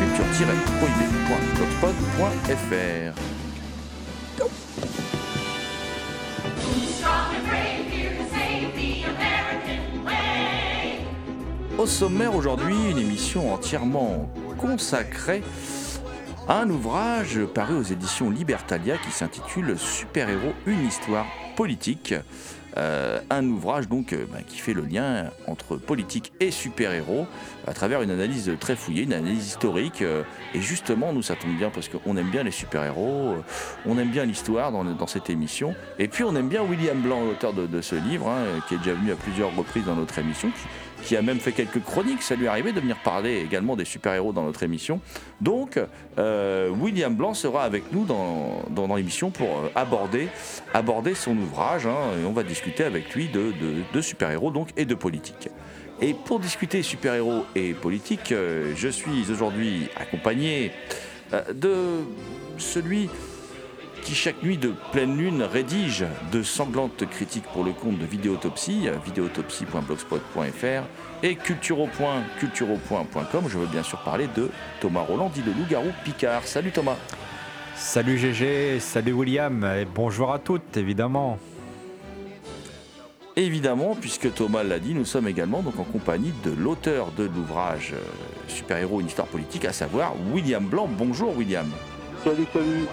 culture-prohibée.blogspot.fr. Au sommaire aujourd'hui, une émission entièrement consacrée à un ouvrage paru aux éditions Libertalia qui s'intitule Super-héros, une histoire politique. Euh, un ouvrage donc euh, ben, qui fait le lien entre politique et super-héros à travers une analyse très fouillée, une analyse historique. euh, et justement, nous ça tombe bien parce qu'on aime bien les super-héros, on aime bien l'histoire dans, cette émission. Et puis on aime bien William Blanc, l'auteur de, ce livre, hein, qui est déjà venu à plusieurs reprises dans notre émission, qui a même fait quelques chroniques. Ça lui est arrivé de venir parler également des super-héros dans notre émission. Donc, euh, William Blanc sera avec nous dans, dans, l'émission pour euh, aborder, aborder son ouvrage. hein, et on va discuter avec lui de, de, super-héros donc, et de politique. Et pour discuter super-héros et politique, euh, je suis aujourd'hui accompagné de celui qui chaque nuit de pleine lune rédige de sanglantes critiques pour le compte de Vidéotopsie, vidéotopsie.blogspot.fr et culturo.culturo.com. Je veux bien sûr parler de Thomas Roland, dit le loup-garou Picard. Salut Thomas. Salut GG, salut William, et bonjour à toutes évidemment. Évidemment, puisque Thomas l'a dit, nous sommes également donc en compagnie de l'auteur de l'ouvrage euh, Super-héros, une histoire politique, à savoir William Blanc. Bonjour William. Salut, salut.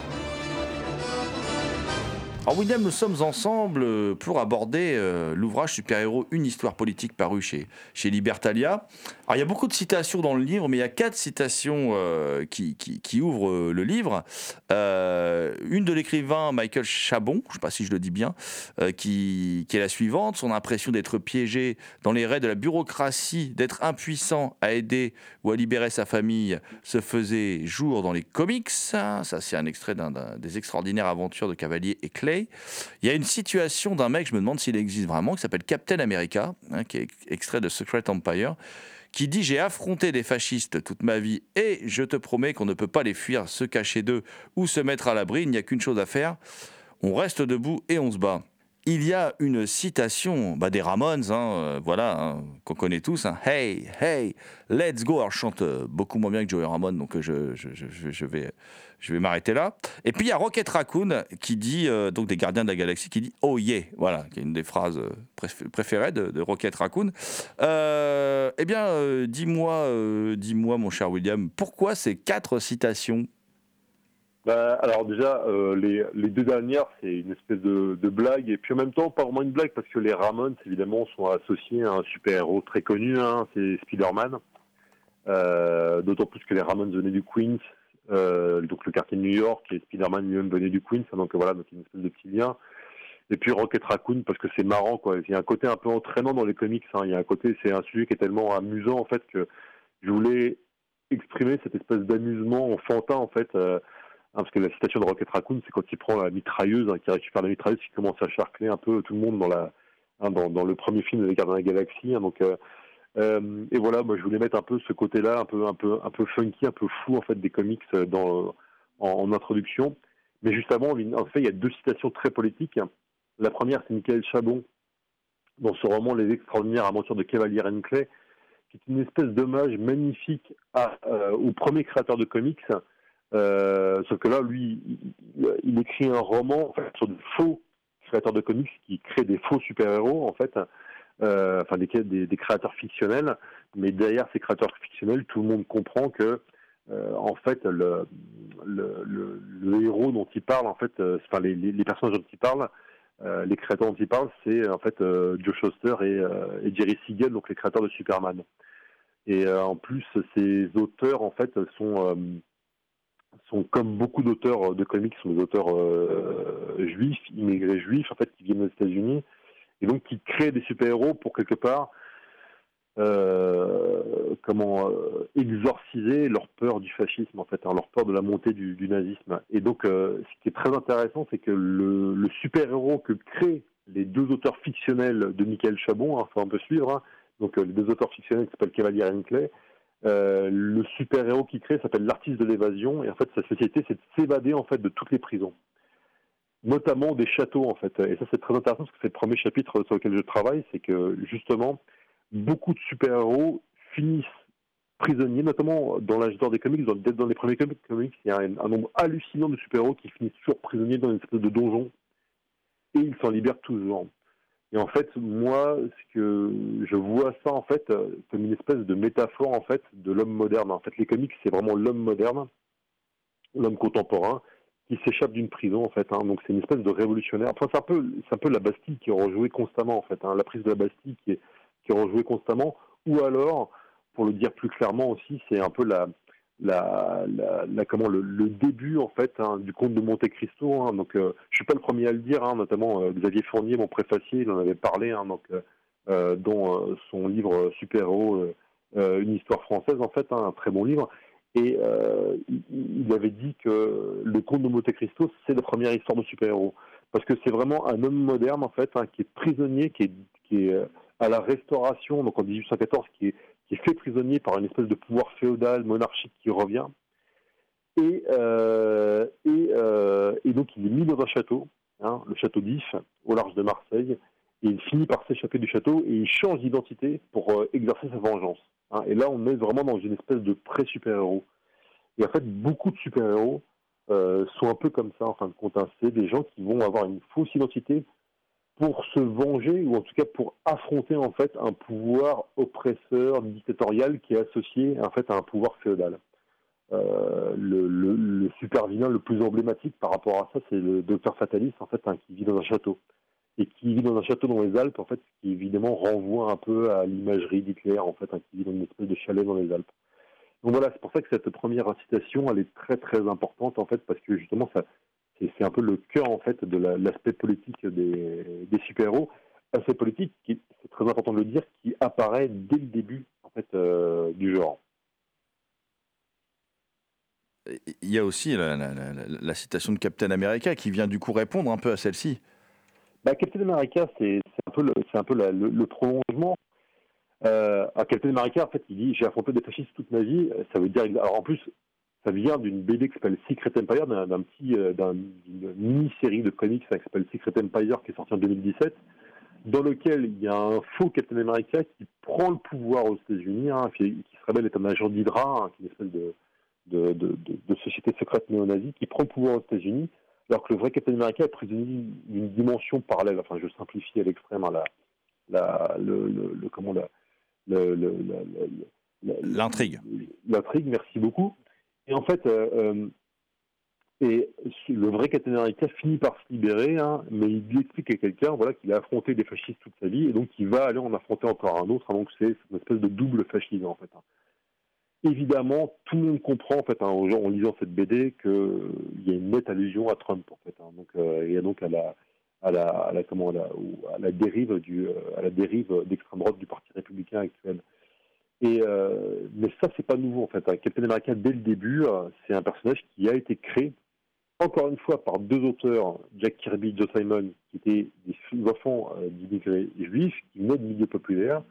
Alors William, nous sommes ensemble euh, pour aborder euh, l'ouvrage Super-héros, une histoire politique paru chez, chez Libertalia. Alors il y a beaucoup de citations dans le livre, mais il y a quatre citations euh, qui, ouvrent le livre. Une de l'écrivain Michael Chabon, je ne sais pas si je le dis bien, qui, est la suivante. Son impression d'être piégé dans les raids de la bureaucratie, d'être impuissant à aider ou à libérer sa famille, se faisait jour dans les comics. Ça, c'est un extrait des extraordinaires aventures de Cavalier et Clay. Il y a une situation d'un mec, je me demande s'il existe vraiment, qui s'appelle Captain America, hein, qui est extrait de Secret Empire, qui dit J'ai affronté des fascistes toute ma vie et je te promets qu'on ne peut pas les fuir, se cacher d'eux ou se mettre à l'abri. Il n'y a qu'une chose à faire on reste debout et on se bat. Il y a une citation bah, des Ramones, hein, euh, voilà, hein, qu'on connaît tous. Hey, hey, let's go. Alors, je chante euh, beaucoup moins bien que Joey Ramone, donc euh, je vais, je vais m'arrêter là. Et puis il y a Rocket Raccoon qui dit, euh, donc des Gardiens de la Galaxie, qui dit Oh yeah, voilà, qui est une des phrases euh, préf- préférées de, Rocket Raccoon. Euh, eh bien, dis-moi, dis-moi, mon cher William, pourquoi ces quatre citations? Bah, alors déjà, les, les deux dernières, c'est une espèce de, blague, et puis en même temps, pas vraiment une blague, parce que les Ramones, évidemment, sont associés à un super-héros très connu, hein, c'est Spider-Man. D'autant plus que les Ramones venaient du Queens, euh, donc le quartier de New York, et Spider-Man lui-même venait du Queens, hein, donc voilà, donc une espèce de petit lien. Et puis Rocket Raccoon, parce que c'est marrant, quoi. Il y a un côté un peu entraînant dans les comics, hein. il y a un côté, c'est un sujet qui est tellement amusant, en fait, que je voulais exprimer cette espèce d'amusement enfantin, en fait, euh, Hein, parce que la citation de Rocket Raccoon, c'est quand il prend la mitrailleuse, hein, qui récupère la mitrailleuse, qui commence à charcler un peu tout le monde dans la, dans, le premier film de Les Gardiens de la Galaxie. euh, euh, et voilà, moi je voulais mettre un peu ce côté-là, un peu, un peu, un peu funky, un peu fou en fait des comics euh, dans, en, introduction. Mais juste avant, en fait, il y a deux citations très politiques. La première, c'est Michael Chabon dans ce roman Les extraordinaires aventures de Cavalier Clay, qui est une espèce d'hommage magnifique euh, au premier créateur de comics. Euh, sauf que là, lui, il, écrit un roman sur de faux créateurs de comics qui créent des faux super-héros, en fait, enfin des, créateurs fictionnels, mais derrière ces créateurs fictionnels, tout le monde comprend que, euh, en fait, le, héros dont il parle, en fait, euh, enfin les, personnages dont il parle, euh, les créateurs dont il parle, c'est en fait Joe Shuster et, Jerry Siegel, donc les créateurs de Superman. Et en plus, ces auteurs, en fait, sont comme beaucoup d'auteurs de comics, sont des auteurs euh, juifs, immigrés juifs, en fait, qui viennent aux États-Unis, et donc qui créent des super-héros pour quelque part euh, comment euh, exorciser leur peur du fascisme, en fait, hein, leur peur de la montée du, nazisme. Et donc, euh, ce qui est très intéressant, c'est que le, super-héros que créent les deux auteurs fictionnels de Michael Chabon, il hein, faut un peu suivre, hein, donc les deux auteurs fictionnels qui s'appellent Cavalier Hinckley, euh, le super-héros qu'il crée s'appelle l'artiste de l'évasion et en fait sa société c'est de s'évader en fait de toutes les prisons notamment des châteaux en fait. Et ça c'est très intéressant parce que c'est le premier chapitre sur lequel je travaille c'est que justement beaucoup de super-héros finissent prisonniers notamment dans l'âge des comics. Dans, dans les premiers comics il y a un, nombre hallucinant de super-héros qui finissent toujours prisonniers dans une espèce de donjon. Et ils s'en libèrent toujours. Et en fait, moi, ce que je vois ça en fait comme une espèce de métaphore en fait de l'homme moderne. En fait, les comics, c'est vraiment l'homme moderne, l'homme contemporain qui s'échappe d'une prison en fait. Hein. Donc c'est une espèce de révolutionnaire. Enfin, c'est un peu, la Bastille qui est rejouée constamment en fait. Hein. La prise de la Bastille qui est rejouée constamment. Ou alors, pour le dire plus clairement aussi, c'est un peu la comment le, début en fait hein, du conte de Monte Cristo. Donc, euh, je suis pas le premier à le dire, notamment euh, Xavier Fournier, mon préfacier, il en avait parlé, donc euh, euh dont son livre Super Héros, une histoire française en fait, un très bon livre. Et il, il, avait dit que le conte de Monte Cristo, c'est la première histoire de super héros, parce que c'est vraiment un homme moderne en fait, qui est prisonnier, qui est, est à la Restauration, donc en 1814, qui est fait prisonnier par une espèce de pouvoir féodal, monarchique qui revient. Et, euh, euh, donc il est mis dans un château, hein, le château d'If, au large de Marseille, et il finit par s'échapper du château et il change d'identité pour euh, exercer sa vengeance. Hein. Et là, on est vraiment dans une espèce de pré-super-héros. Et en fait, beaucoup de super-héros euh, sont un peu comme ça, en fin de compte. Hein. C'est des gens qui vont avoir une fausse identité pour se venger ou en tout cas pour affronter en fait un pouvoir oppresseur dictatorial qui est associé en fait à un pouvoir féodal. Euh, le, le, le, super vilain le plus emblématique par rapport à ça, c'est le docteur Fatalis en fait hein, qui vit dans un château et qui vit dans un château dans les Alpes en fait, qui évidemment renvoie un peu à l'imagerie d'Hitler en fait, hein, qui vit dans une espèce de chalet dans les Alpes. Donc voilà, c'est pour ça que cette première citation, elle est très très importante en fait parce que justement c'est un peu le cœur en fait de l'aspect la, politique des, super-héros. Aspect politique, c'est très important de le dire, qui apparaît dès le début en fait euh, du genre. Il y a aussi la, citation de Captain America qui vient du coup répondre un peu à celle-ci. Bah, Captain America, c'est un peu le, prolongement. Euh, à Captain America, en fait, il dit j'ai affronté des fascistes toute ma vie. Ça veut dire en plus ça vient d'une BD qui s'appelle Secret Empire, d'un petit, euh, d'une mini-série de comics qui s'appelle Secret Empire qui est sorti en 2017, dans lequel il y a un faux Captain America qui prend le pouvoir aux États-Unis, hein, qui, qui, se révèle être un agent d'Hydra, hein, qui est une espèce de société secrète néo-nazie, qui prend le pouvoir aux États-Unis, alors que le vrai Captain America est prisonnier d'une dimension parallèle. Enfin, je simplifie à l'extrême hein, la, la, le, le, le, comment la, l'intrigue. L'intrigue, merci beaucoup. Et en fait, euh, euh, et le vrai Captain America finit par se libérer, hein, mais il explique à quelqu'un voilà, qu'il a affronté des fascistes toute sa vie, et donc il va aller en affronter encore un autre, hein, donc c'est une espèce de double fascisme en fait. Hein. Évidemment, tout le monde comprend en fait, hein, en lisant cette BD qu'il y a une nette allusion à Trump en fait, hein, donc, euh, et donc à la, à la, comment, à la, la dérive du, à la dérive d'extrême droite du Parti républicain actuel. Et euh, mais ça, c'est pas nouveau en fait. Hein. Captain America, dès le début, euh, c'est un personnage qui a été créé, encore une fois, par deux auteurs, Jack Kirby et Joe Simon, qui étaient des enfants euh, d'immigrés juifs, qui venaient du milieu populaire.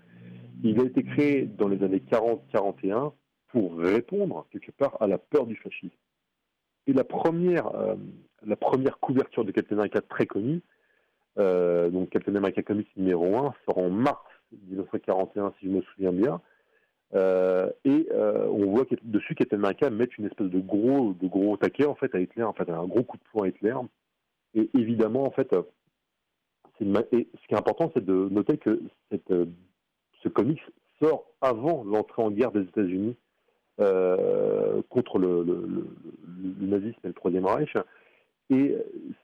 Il a été créé dans les années 40-41 pour répondre, quelque part, à la peur du fascisme. Et la première, euh, la première couverture de Captain America très connue, euh, donc Captain America Comics numéro 1, sort en mars 1941, si je me souviens bien. Euh, et on voit que dessus Captain America met une espèce de gros de gros taquet en fait à Hitler, en fait un gros coup de poing à Hitler. Et évidemment en fait ce qui est important, c'est de noter que cette, ce comics sort avant l'entrée en guerre des États-Unis euh, contre le, nazisme et le Troisième Reich. Et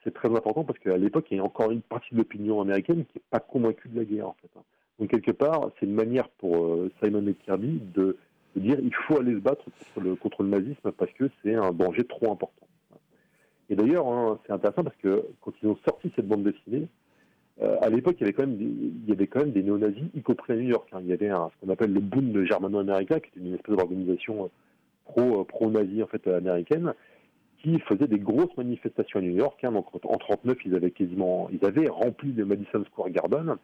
c'est très important parce qu'à l'époque, il y a encore une partie de l'opinion américaine qui n'est pas convaincue de la guerre, en fait. Donc, quelque part, c'est une manière pour euh, Simon et Kirby de, dire il faut aller se battre contre le, contre le nazisme parce que c'est un danger trop important. Et d'ailleurs, hein, c'est intéressant parce que quand ils ont sorti cette bande dessinée, euh, à l'époque, il y avait quand même des, il y néo-nazis, y compris à New York. hein. Il y avait ce qu'on appelle le Bund germano-américain, qui était une espèce d'organisation euh, pro, euh, pro-nazi en fait américaine, qui faisait des grosses manifestations à New York. hein. Donc en 39, ils avaient quasiment, ils avaient rempli le Madison Square Garden.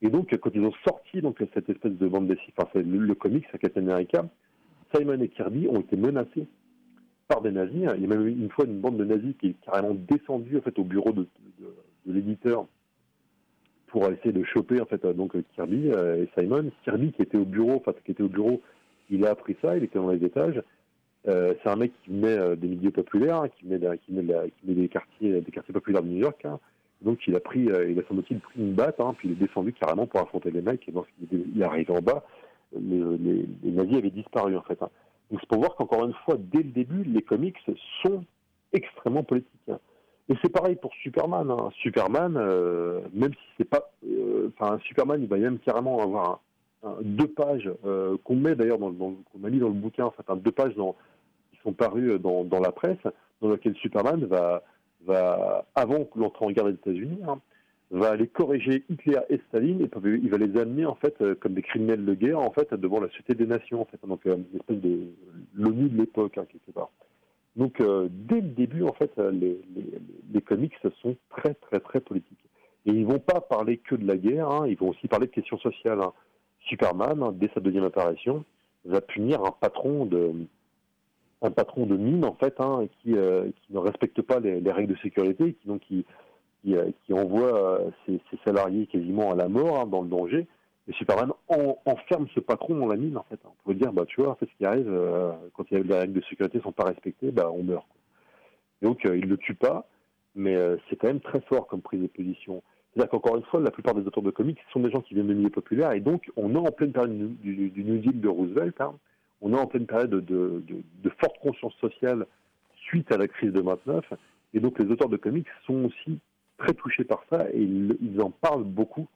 Et donc, quand ils ont sorti donc cette espèce de bande dessinée, enfin le, le comics, à Captain America, Simon et Kirby ont été menacés par des nazis. Il y a même une fois une bande de nazis qui est carrément descendue en fait au bureau de l'éditeur pour essayer de choper en fait euh, donc Kirby euh, et Simon. Kirby qui était au bureau, enfin qui était au bureau, il a appris ça, il était dans les étages. Euh, c'est un mec qui venait des milieux populaires, hein, qui venait, des quartiers, des quartiers populaires de New York. hein. Donc il a pris, il a une batte, hein, puis il est descendu carrément pour affronter les mecs. Et lorsqu'il est arrivé en bas, les, les- nazis avaient disparu en fait. Donc c'est pour voir qu'encore une fois, dès le début, les comics sont extrêmement politiques. Et c'est pareil pour Superman. hein. Superman, euh, même si c'est pas, euh, enfin Superman, il va même carrément avoir deux pages euh, qu'on met d'ailleurs qu'on a mis dans le bouquin, en fait, deux pages qui sont parues dans, la presse, dans lequel Superman va, va avant l'entrée en guerre des États-Unis, hein, va aller corriger Hitler et Staline et il va les amener en fait comme des criminels de guerre en fait devant la Société des Nations en fait donc une espèce de l'ONU de l'époque hein, quelque part. Donc euh, dès le début en fait euh, les, comics sont très très très politiques et ils vont pas parler que de la guerre, hein, ils vont aussi parler de questions sociales. hein. Superman hein, dès sa deuxième apparition va punir un patron de un patron de mine en fait qui, euh, qui ne respecte pas les, les règles de sécurité, qui donc qui, envoie ses, salariés quasiment à la mort, dans le danger. Et Superman en- enferme ce patron dans la mine, en fait. On pourrait dire, bah, tu vois, en fait, ce qui arrive, euh, quand il y a- les règles de sécurité sont pas respectées, bah, on meurt. Donc, euh, il le tue pas, mais euh, c'est quand même très fort comme prise de position. C'est-à-dire qu'encore une fois, la plupart des auteurs de comics sont des gens qui viennent des milieux populaires, et donc, on est en pleine période du, du- New Deal de Roosevelt, hein. on est en pleine période de, de- de- de forte conscience sociale suite à la crise de 29, et donc les auteurs de comics sont aussi très touchés par ça et ils, en parlent beaucoup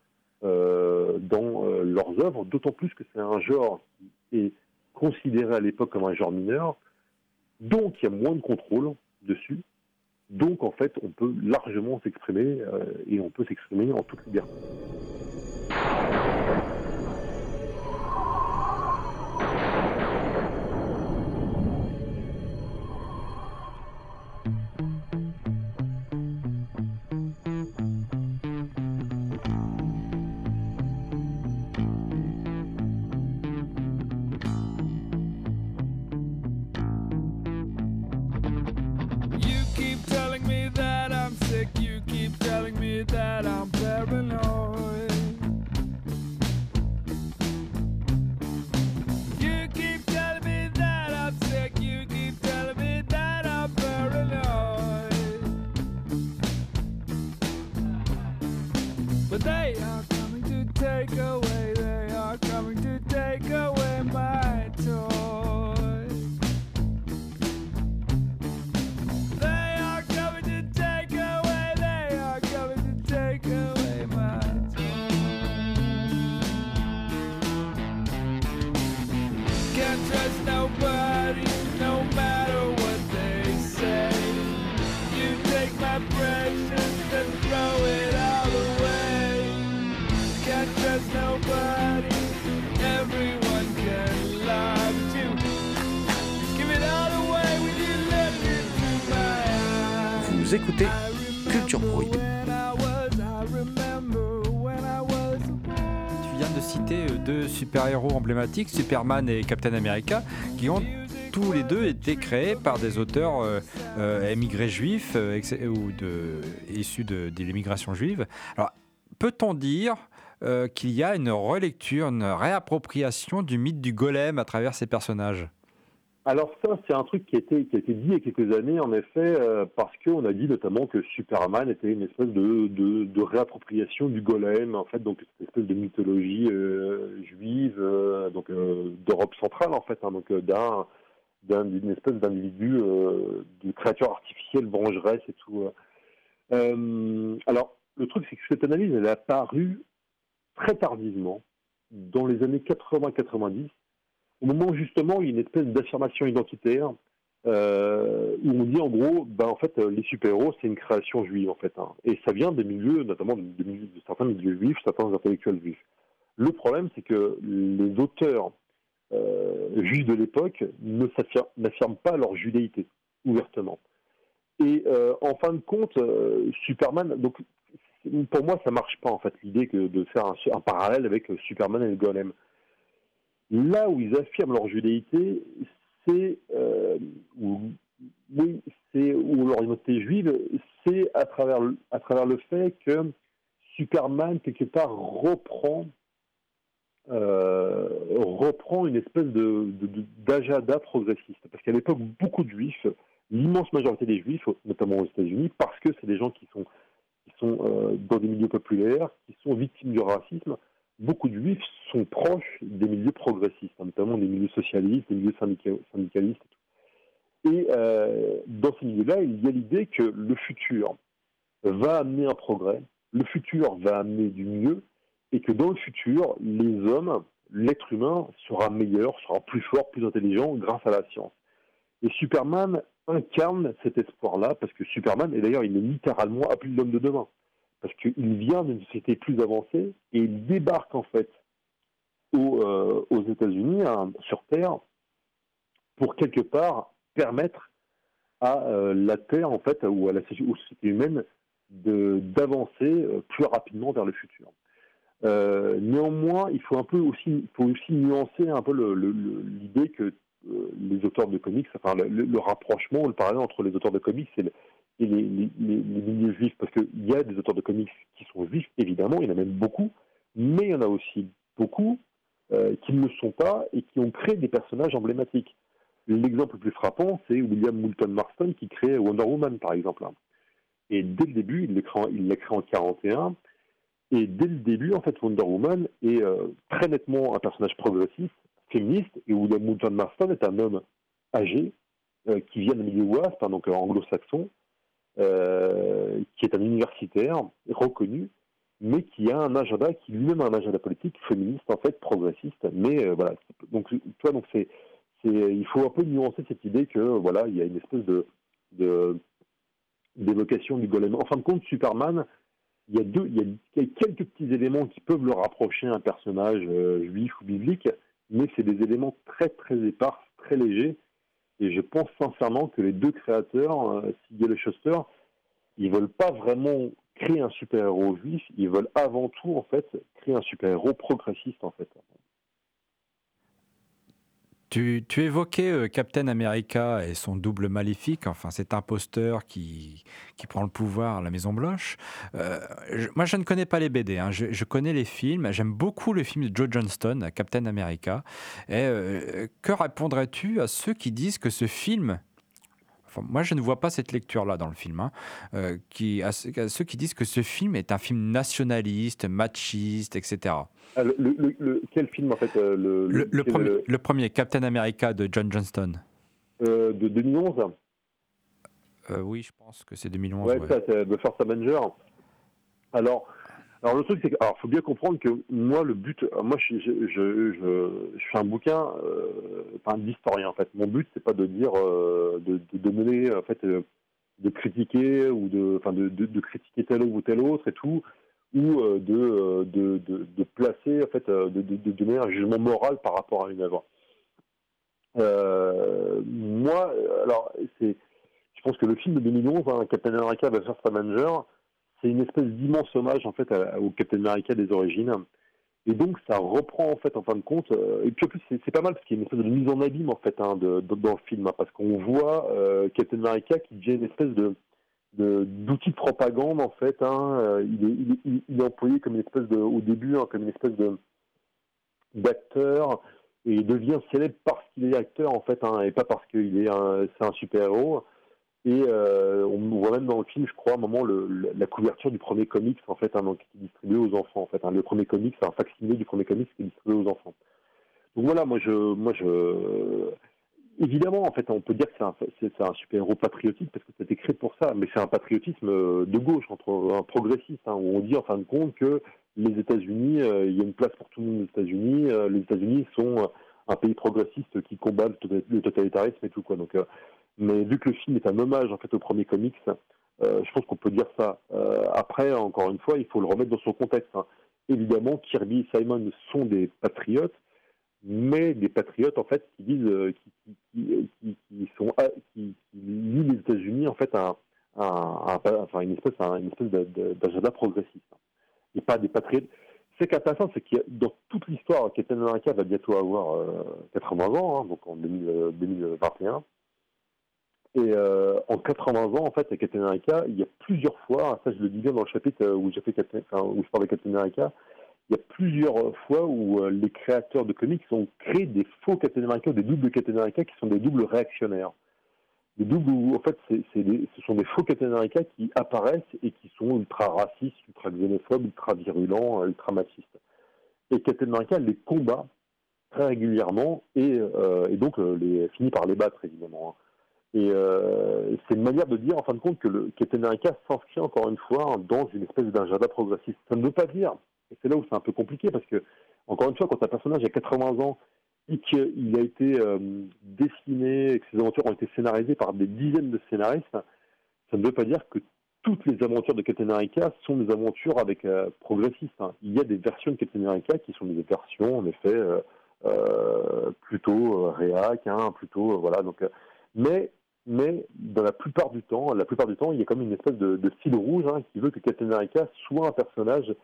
dans euh, leurs œuvres, d'autant plus que c'est un genre qui est considéré à l'époque comme un genre mineur, donc il y a moins de contrôle dessus, donc en fait on peut largement s'exprimer euh, et on peut s'exprimer en toute liberté. Emblématiques, Superman et Captain America, qui ont tous les deux été créés par des auteurs euh, euh, émigrés juifs euh, ou issus de, de l'immigration juive. Alors, peut-on dire qu'il y a une relecture, une réappropriation du mythe du golem à travers ces personnages? Alors ça, c'est un truc qui a été, qui a été dit il y a quelques années, en effet, euh, parce qu'on a dit notamment que Superman était une espèce de, de, réappropriation du golem, en fait, donc cette espèce de mythologie euh, juive, euh, donc euh, d'Europe centrale, en fait, hein, donc d'un d'un- d'une espèce d'individu, de créature artificielle vengeresse et tout. alors, le truc, c'est que cette analyse, elle est apparue très tardivement, dans les années 80-90, au moment justement il y a une espèce d'affirmation identitaire euh, où on dit en gros, ben en fait les super-héros c'est une création juive en fait, hein. et ça vient des milieux, notamment de, certains milieux juifs, certains intellectuels juifs. Le problème c'est que les auteurs euh, juifs de l'époque n'affirment pas leur judéité ouvertement. Et euh, en fin de compte, Superman, donc pour moi ça marche pas en fait l'idée de faire un, un parallèle avec Superman et le Golem. Là où ils affirment leur judéité, c'est euh, leur identité juive, c'est à travers le- fait que Superman quelque part reprend euh, une espèce de d'agenda progressiste. Parce qu'à l'époque, beaucoup de juifs, l'immense majorité des juifs, notamment aux États-Unis, parce que c'est des gens qui sont qui sont euh, dans des milieux populaires, qui sont victimes du racisme, beaucoup de juifs sont proches des milieux progressistes, hein, notamment des milieux socialistes, des milieux syndica- syndicalistes. Et, tout. et euh, dans ces milieux-là, il y a l'idée que le futur va amener un progrès, le futur va amener du mieux, et que dans le futur, les hommes, l'être humain sera meilleur, sera plus fort, plus intelligent grâce à la science. Et Superman incarne cet espoir-là, parce que Superman, et d'ailleurs il est littéralement appelé l'homme de demain, parce qu'il vient d'une société plus avancée, et il débarque en fait aux, euh, aux États-Unis, hein, sur Terre, pour quelque part permettre à euh, la Terre, en fait, ou à la soci- aux sociétés humaines, de- d'avancer euh, plus rapidement vers le futur. Néanmoins, il faut un peu aussi, faut aussi nuancer un peu l'idée que les auteurs de comics, enfin le, rapprochement, le parallèle entre les auteurs de comics et, et les, les- les- milieux juifs, parce qu'il y a des auteurs de comics qui sont juifs, évidemment, il y en a même beaucoup, mais il y en a aussi beaucoup euh, qui ne le sont pas et qui ont créé des personnages emblématiques. L'exemple le plus frappant, c'est William Moulton Marston qui crée Wonder Woman, par exemple. Et dès le début, il l'a créé, en- il l'a créé en 41, et dès le début, en fait, Wonder Woman est euh, très nettement un personnage progressiste, féministe, et William Moulton Marston est un homme âgé, euh, qui vient d'un milieu WASP, hein, donc anglo-saxon, euh, qui est un universitaire reconnu, mais qui a un agenda, qui lui-même a un agenda politique féministe, en fait, progressiste. Mais euh, voilà, donc, tu vois, donc c'est, il faut un peu nuancer cette idée que voilà, il y a une espèce de, d'évocation du golem. En fin de compte, Superman, il y a deux, il y a quelques petits éléments qui peuvent le rapprocher à un personnage euh, juif ou biblique, mais c'est des éléments très très épars, très légers. Et je pense sincèrement que les deux créateurs, euh, Siegel et Schuster, ils veulent pas vraiment créer un super-héros juif, ils veulent avant tout en fait créer un super-héros progressiste en fait. Tu, évoquais euh, Captain America et son double maléfique, enfin cet imposteur qui, qui prend le pouvoir à la Maison Blanche. Euh, moi, je ne connais pas les BD, hein. je, je connais les films. J'aime beaucoup le film de Joe Johnston, Captain America. Et euh, que répondrais-tu à ceux qui disent que ce film Enfin, moi, je ne vois pas cette lecture-là dans le film. hein, euh, qui, à, ceux- à ceux qui disent que ce film est un film nationaliste, machiste, etc. Ah, le, le- le- le- quel film en fait euh, le, premier, le premier, Captain America de John Johnston. euh, de 2011 Euh, oui, je pense que c'est 2011. Ouais, ouais. ça, c'est The First Avenger. Alors, alors le truc, c'est alors, faut bien comprendre que moi, le but, euh, moi, je, fais un bouquin, euh, enfin, d'historien, en fait. Mon but, c'est pas de dire, euh, de, de, mener, en fait, de critiquer ou de, enfin, de, de, critiquer tel ou tel autre et tout, ou de, de, placer, en fait, de, donner un jugement moral par rapport à une œuvre. Moi, alors, c'est, je pense que le film de 2011, hein, Captain America The First Avenger, c'est une espèce d'immense hommage en fait au Captain America des origines. Et donc ça reprend en fait en fin de compte. euh, et puis en plus c'est, pas mal parce qu'il y a une espèce de mise en abîme en fait hein, dans le film hein, parce qu'on voit euh, Captain America qui devient une espèce d'outil de propagande en fait. Hein, euh, il, est, employé comme une espèce au début comme une espèce d'acteur et il devient célèbre parce qu'il est acteur en fait, et pas parce qu'il est c'est un super héros. Et euh, on voit même dans le film, je crois, à un moment la couverture du premier comics en fait, hein, qui est distribué aux enfants en fait. hein. le premier comics, c'est un facsimilé du premier comics qui est distribué aux enfants. Donc voilà, moi je, moi je, évidemment en fait, on peut dire que c'est un, c'est, c'est super héros patriotique parce que c'était créé pour ça, mais c'est un patriotisme euh, de gauche, entre un progressiste, hein, où on dit en fin de compte que les États-Unis, euh, il y a une place pour tout le monde aux États-Unis. euh, les États-Unis sont un pays progressiste qui combat le tota- totalitarisme et tout quoi. Donc, euh, mais vu que le film est un hommage en fait au premier comics, euh, je pense qu'on peut dire ça. Euh, après, encore une fois, il faut le remettre dans son contexte. hein. Évidemment, Kirby et Simon sont des patriotes, mais des patriotes en fait qui disent, euh, qui, sont, ah, qui, lient les États-Unis en fait à, enfin une espèce, une espèce d'agenda progressiste et pas des patriotes. Ce qui c'est a dans toute l'histoire, Captain America va bientôt avoir euh, 80 ans, hein, donc en 2000, euh, 2021. Et euh, en 80 ans, en fait, à Captain il y a plusieurs fois, ça je le dis bien dans le chapitre euh, où, je parle de Captain il y a plusieurs fois où euh, les créateurs de comics ont créé des faux Captain des doubles Captain America qui sont des doubles réactionnaires. Des doubles où, en fait, ce sont des faux Captain qui apparaissent et qui sont ultra racistes, ultra xénophobes, ultra virulents, ultra machistes. Et Captain les combat très régulièrement et, donc finit par les battre, évidemment. hein. Et euh, c'est une manière de dire, en fin de compte, que Captain America s'inscrit encore une fois dans une espèce d'agenda progressiste. Ça ne veut pas dire, et c'est là où c'est un peu compliqué, parce que, encore une fois, quand un personnage a 80 ans et qu'il a été euh, dessiné, et que ses aventures ont été scénarisées par des dizaines de scénaristes, ça ne veut pas dire que toutes les aventures de Captain America sont des aventures avec euh, progressistes. hein. Il y a des versions de Captain America qui sont des versions, en effet, plutôt réac, hein, plutôt voilà. Donc, mais mais dans la plupart du temps, la plupart du temps, il y a comme une espèce de, fil rouge hein, qui veut que Captain America soit un personnage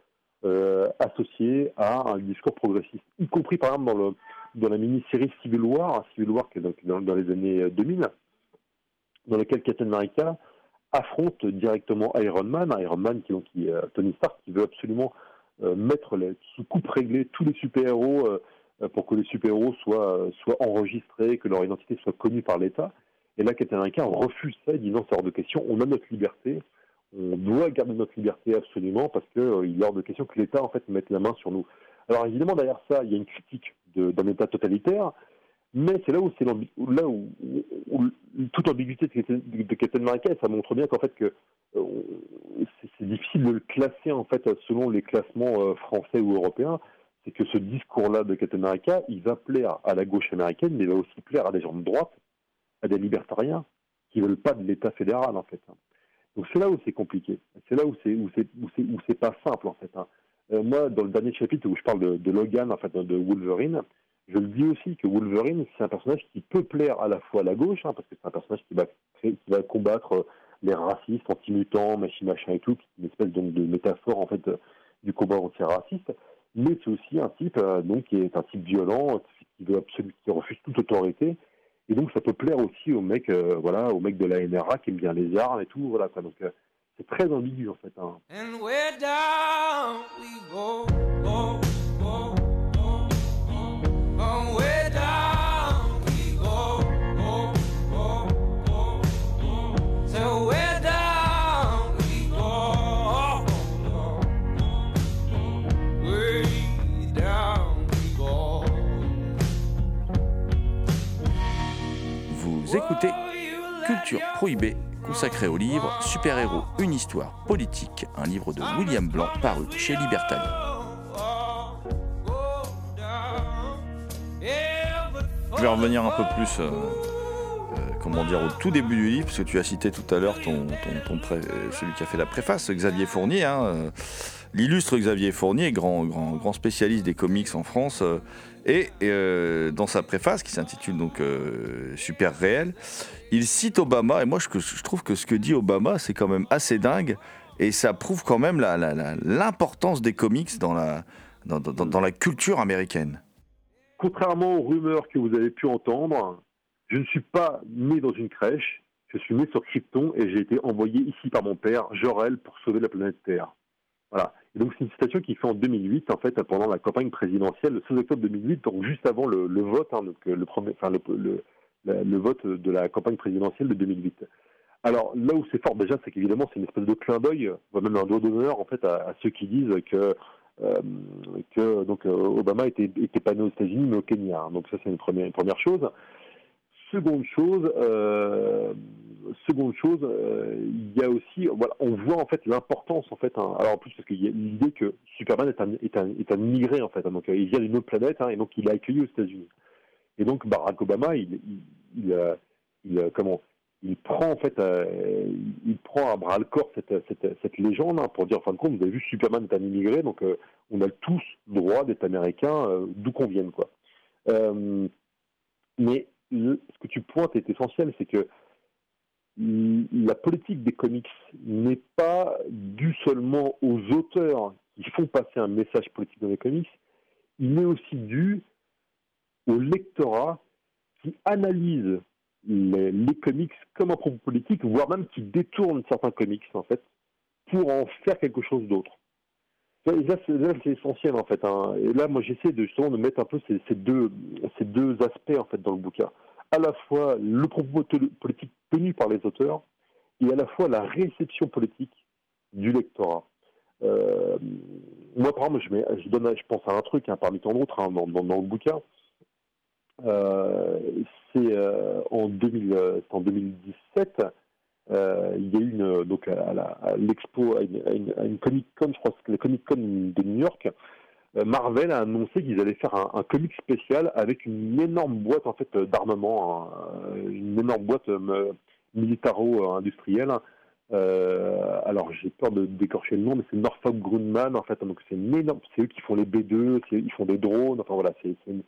euh, associé à un discours progressiste, y compris par exemple dans, la mini-série Civil War, hein, Civil War qui est donc dans, les années euh, 2000, dans laquelle Captain America affronte directement Iron Man, Iron Man qui, donc, euh, Tony Stark, qui veut absolument euh, mettre sous coupe réglée tous les super-héros euh, euh, pour que les super-héros euh, soient enregistrés, que leur identité soit connue par l'État. Et là, America refuse ça, il dit non, c'est hors de question, on a notre liberté, on doit garder notre liberté absolument parce qu'il euh, est hors de question que l'État en fait mette la main sur nous. Alors évidemment derrière ça, il y a une critique d'un État totalitaire, mais c'est là où c'est là où, toute l'ambiguïté de, de Captain America, et ça montre bien qu'en fait que euh, c'est c'est difficile de le classer en fait selon les classements euh, français ou européens. C'est que ce discours-là de Captain America, il va plaire à la gauche américaine, mais il va aussi plaire à des gens de droite, à des libertariens qui veulent pas de l'État fédéral en fait. Donc c'est là où c'est compliqué. C'est là où c'est où pas simple en fait. hein. Euh, moi, dans le dernier chapitre où je parle de, Logan, en fait, de Wolverine, je le dis aussi que Wolverine, c'est un personnage qui peut plaire à la fois à la gauche, hein, parce que c'est un personnage qui va qui va combattre euh, les racistes, anti-mutants, machin, machin et tout, une espèce donc de métaphore en fait euh, du combat anti-raciste. Mais c'est aussi un type donc qui est un type violent, qui veut absolument, qui refuse toute autorité. Et donc ça peut plaire aussi aux mecs, euh, voilà, aux mecs de la NRA qui aiment bien les armes et tout, voilà quoi. Donc euh, c'est très ambigu en fait. hein. And Vous écoutez Culture Prohibée, consacré au livre Super-héros, une histoire politique, un livre de William Blanc paru chez Libertalia. Je vais revenir un peu plus, euh, euh, comment dire, au tout début du livre, parce que tu as cité tout à l'heure ton, ton, ton euh, celui qui a fait la préface, Xavier Fournier, hein, l'illustre Xavier Fournier, grand, grand, spécialiste des comics en France, euh, et euh, dans sa préface qui s'intitule donc euh, Super réel, il cite Obama, et moi je, trouve que ce que dit Obama, c'est quand même assez dingue, et ça prouve quand même l'importance des comics dans la, dans- dans la culture américaine. Contrairement aux rumeurs que vous avez pu entendre, je ne suis pas né dans une crèche. Je suis né sur Krypton et j'ai été envoyé ici par mon père, Jor-El, pour sauver la planète Terre. Voilà. Et donc c'est une citation qu'il fait en 2008, en fait, pendant la campagne présidentielle, le 16 octobre 2008, donc juste avant le, vote, hein, donc le, premier, enfin, le, le, vote de la campagne présidentielle de 2008. Alors là où c'est fort déjà, c'est qu'évidemment c'est une espèce de clin d'œil, voire même un doigt d'honneur en fait à, à ceux qui disent que euh, que donc euh, Obama était, était pas né aux États-Unis mais au Kenya. hein. Donc ça c'est une première, une première chose. Seconde chose, euh, seconde chose, euh, il y a aussi, voilà, on voit en fait l'importance en fait. hein, alors en plus parce qu'il y a l'idée que Superman est un, est un, est un immigré en fait, hein, donc euh, il vient d'une autre planète hein, et donc il est accueilli aux États-Unis. Et donc Barack Obama, il, il, comment, il prend en fait, il prend à bras le corps cette, cette, cette légende pour dire en fin de compte, vous avez vu Superman est un immigré, donc on a tous droit d'être américain d'où qu'on vienne quoi. Mais ce que tu pointes est essentiel, c'est que la politique des comics n'est pas due seulement aux auteurs qui font passer un message politique dans les comics, il est aussi dû au lectorat qui analyse les, les comics comme un propos politique, voire même qui détourne certains comics en fait pour en faire quelque chose d'autre. Là, c'est essentiel en fait. hein. Et là, moi, j'essaie de justement de mettre un peu ces, deux aspects en fait dans le bouquin. À la fois le propos politique tenu par les auteurs et à la fois la réception politique du lectorat. Euh, moi, par exemple, je, pense à un truc hein, parmi tant d'autres hein, dans, le bouquin. Euh, c'est en, 2000, euh, c'est en 2017. Euh, il y a eu donc à, l'expo, à une, Comic Con, je crois que la Comic Con de New York, euh, Marvel a annoncé qu'ils allaient faire un, comic spécial avec une énorme boîte en fait d'armement, hein, une énorme boîte euh, militaro-industrielle. Euh, alors j'ai peur de d'écorcher le nom, mais c'est Northrop Grumman en fait. Donc c'est énorme, c'est eux qui font les B2, c'est- ils font des drones. Enfin voilà, c'est une,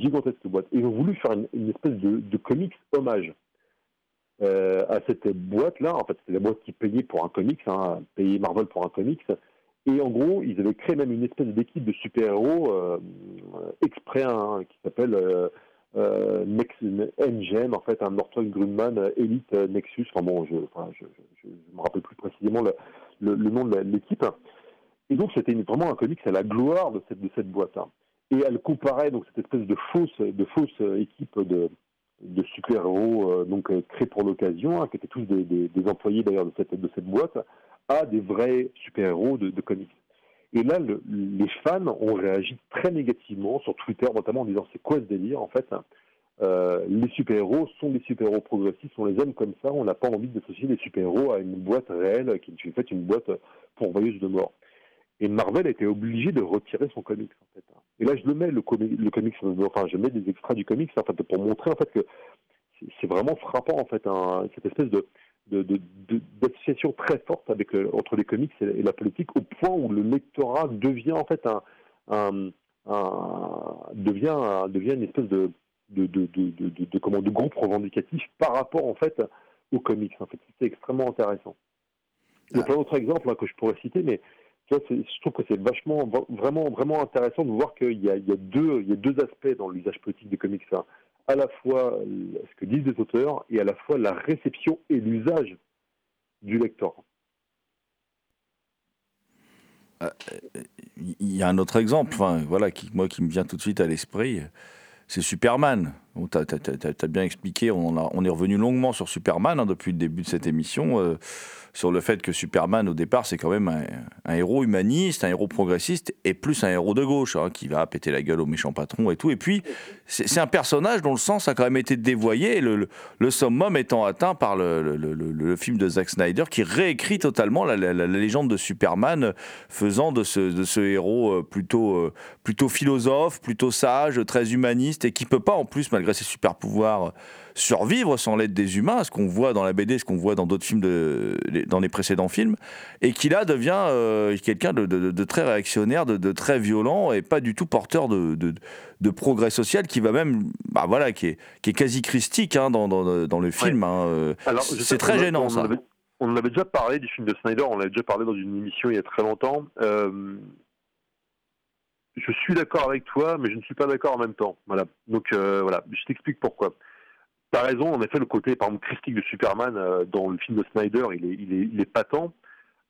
gigantesque boîte. Et ils ont voulu faire une, une espèce de, de comics hommage euh, à cette boîte-là. En fait, c'était la boîte qui payait pour un comics, hein, payait Marvel pour un comics. Et en gros, ils avaient créé même une espèce d'équipe de super-héros euh, exprès hein, qui s'appelle euh, euh, Engine, en fait, un Northrop Grumman euh, Elite Nexus. Enfin bon, je je me rappelle plus précisément le, nom de l'équipe. Et donc, c'était vraiment un comics à la gloire de cette, boîte. hein. Et elle comparait donc cette espèce de fausse, de fausse équipe de, de super-héros euh, donc euh, créés pour l'occasion, hein, qui étaient tous des, employés d'ailleurs de cette, boîte, à des vrais super-héros de, comics. Et là, le- les fans ont réagi très négativement sur Twitter, notamment en disant c'est quoi ce délire en fait hein. Euh, Les super-héros sont des super-héros progressistes, on les aime comme ça, on n'a pas envie d'associer les super-héros à une boîte réelle qui est en fait une boîte pourvoyeuse de mort. Et Marvel a été obligé de retirer son comics en fait. hein. Et là, je le mets le, comi- le comics, enfin, je mets des extraits du comics en fait pour montrer en fait que c'est- vraiment frappant en fait cette espèce de d'association très forte avec le- entre les comics et, et la politique au point où le lectorat devient en fait un, un- un- devient un- devient une espèce de de, de, de, de, de- de- comment de groupe revendicatif par rapport en fait aux comics en fait. C'est extrêmement intéressant. Il y a plein d'autres exemples hein, que je pourrais citer mais je trouve que c'est vachement va- vraiment vraiment intéressant de voir qu'il y a, deux aspects dans l'usage politique des comics hein. à la fois euh, ce que disent les auteurs et à la fois la réception et l'usage du lecteur. Il y a un autre exemple, voilà, moi qui me vient tout de suite à l'esprit, c'est Superman. Tu as, bien expliqué, on, est revenu longuement sur Superman hein, depuis le début de cette émission, euh, sur le fait que Superman, au départ, c'est quand même un, héros humaniste, un héros progressiste, et plus un héros de gauche, hein, qui va péter la gueule aux méchants patrons et tout. Et puis, c'est un personnage dont le sens a quand même été dévoyé, le, le, summum étant atteint par le, film de Zack Snyder, qui réécrit totalement la, légende de Superman, faisant de ce, héros euh, plutôt, euh, plutôt philosophe, plutôt sage, très humaniste, et qui peut pas, en plus, malgré ses super pouvoirs, survivre sans l'aide des humains, ce qu'on voit dans la BD, ce qu'on voit dans d'autres films, de, dans les précédents films, et qui là devient euh, quelqu'un de, de- de très réactionnaire, de, très violent, et pas du tout porteur de, progrès social, qui va même, bah voilà, qui est, qui est quasi christique hein, dans, dans, dans le film. hein, euh, c'est très gênant on ça. on en avait déjà parlé du film de Snyder, on en avait déjà parlé dans une émission il y a très longtemps. Euh, je suis d'accord avec toi, mais je ne suis pas d'accord en même temps. Voilà. Donc euh, voilà, je t'explique pourquoi. T'as raison, en effet, le côté par exemple christique de Superman euh, dans le film de Snyder, il est, il est, il est patent.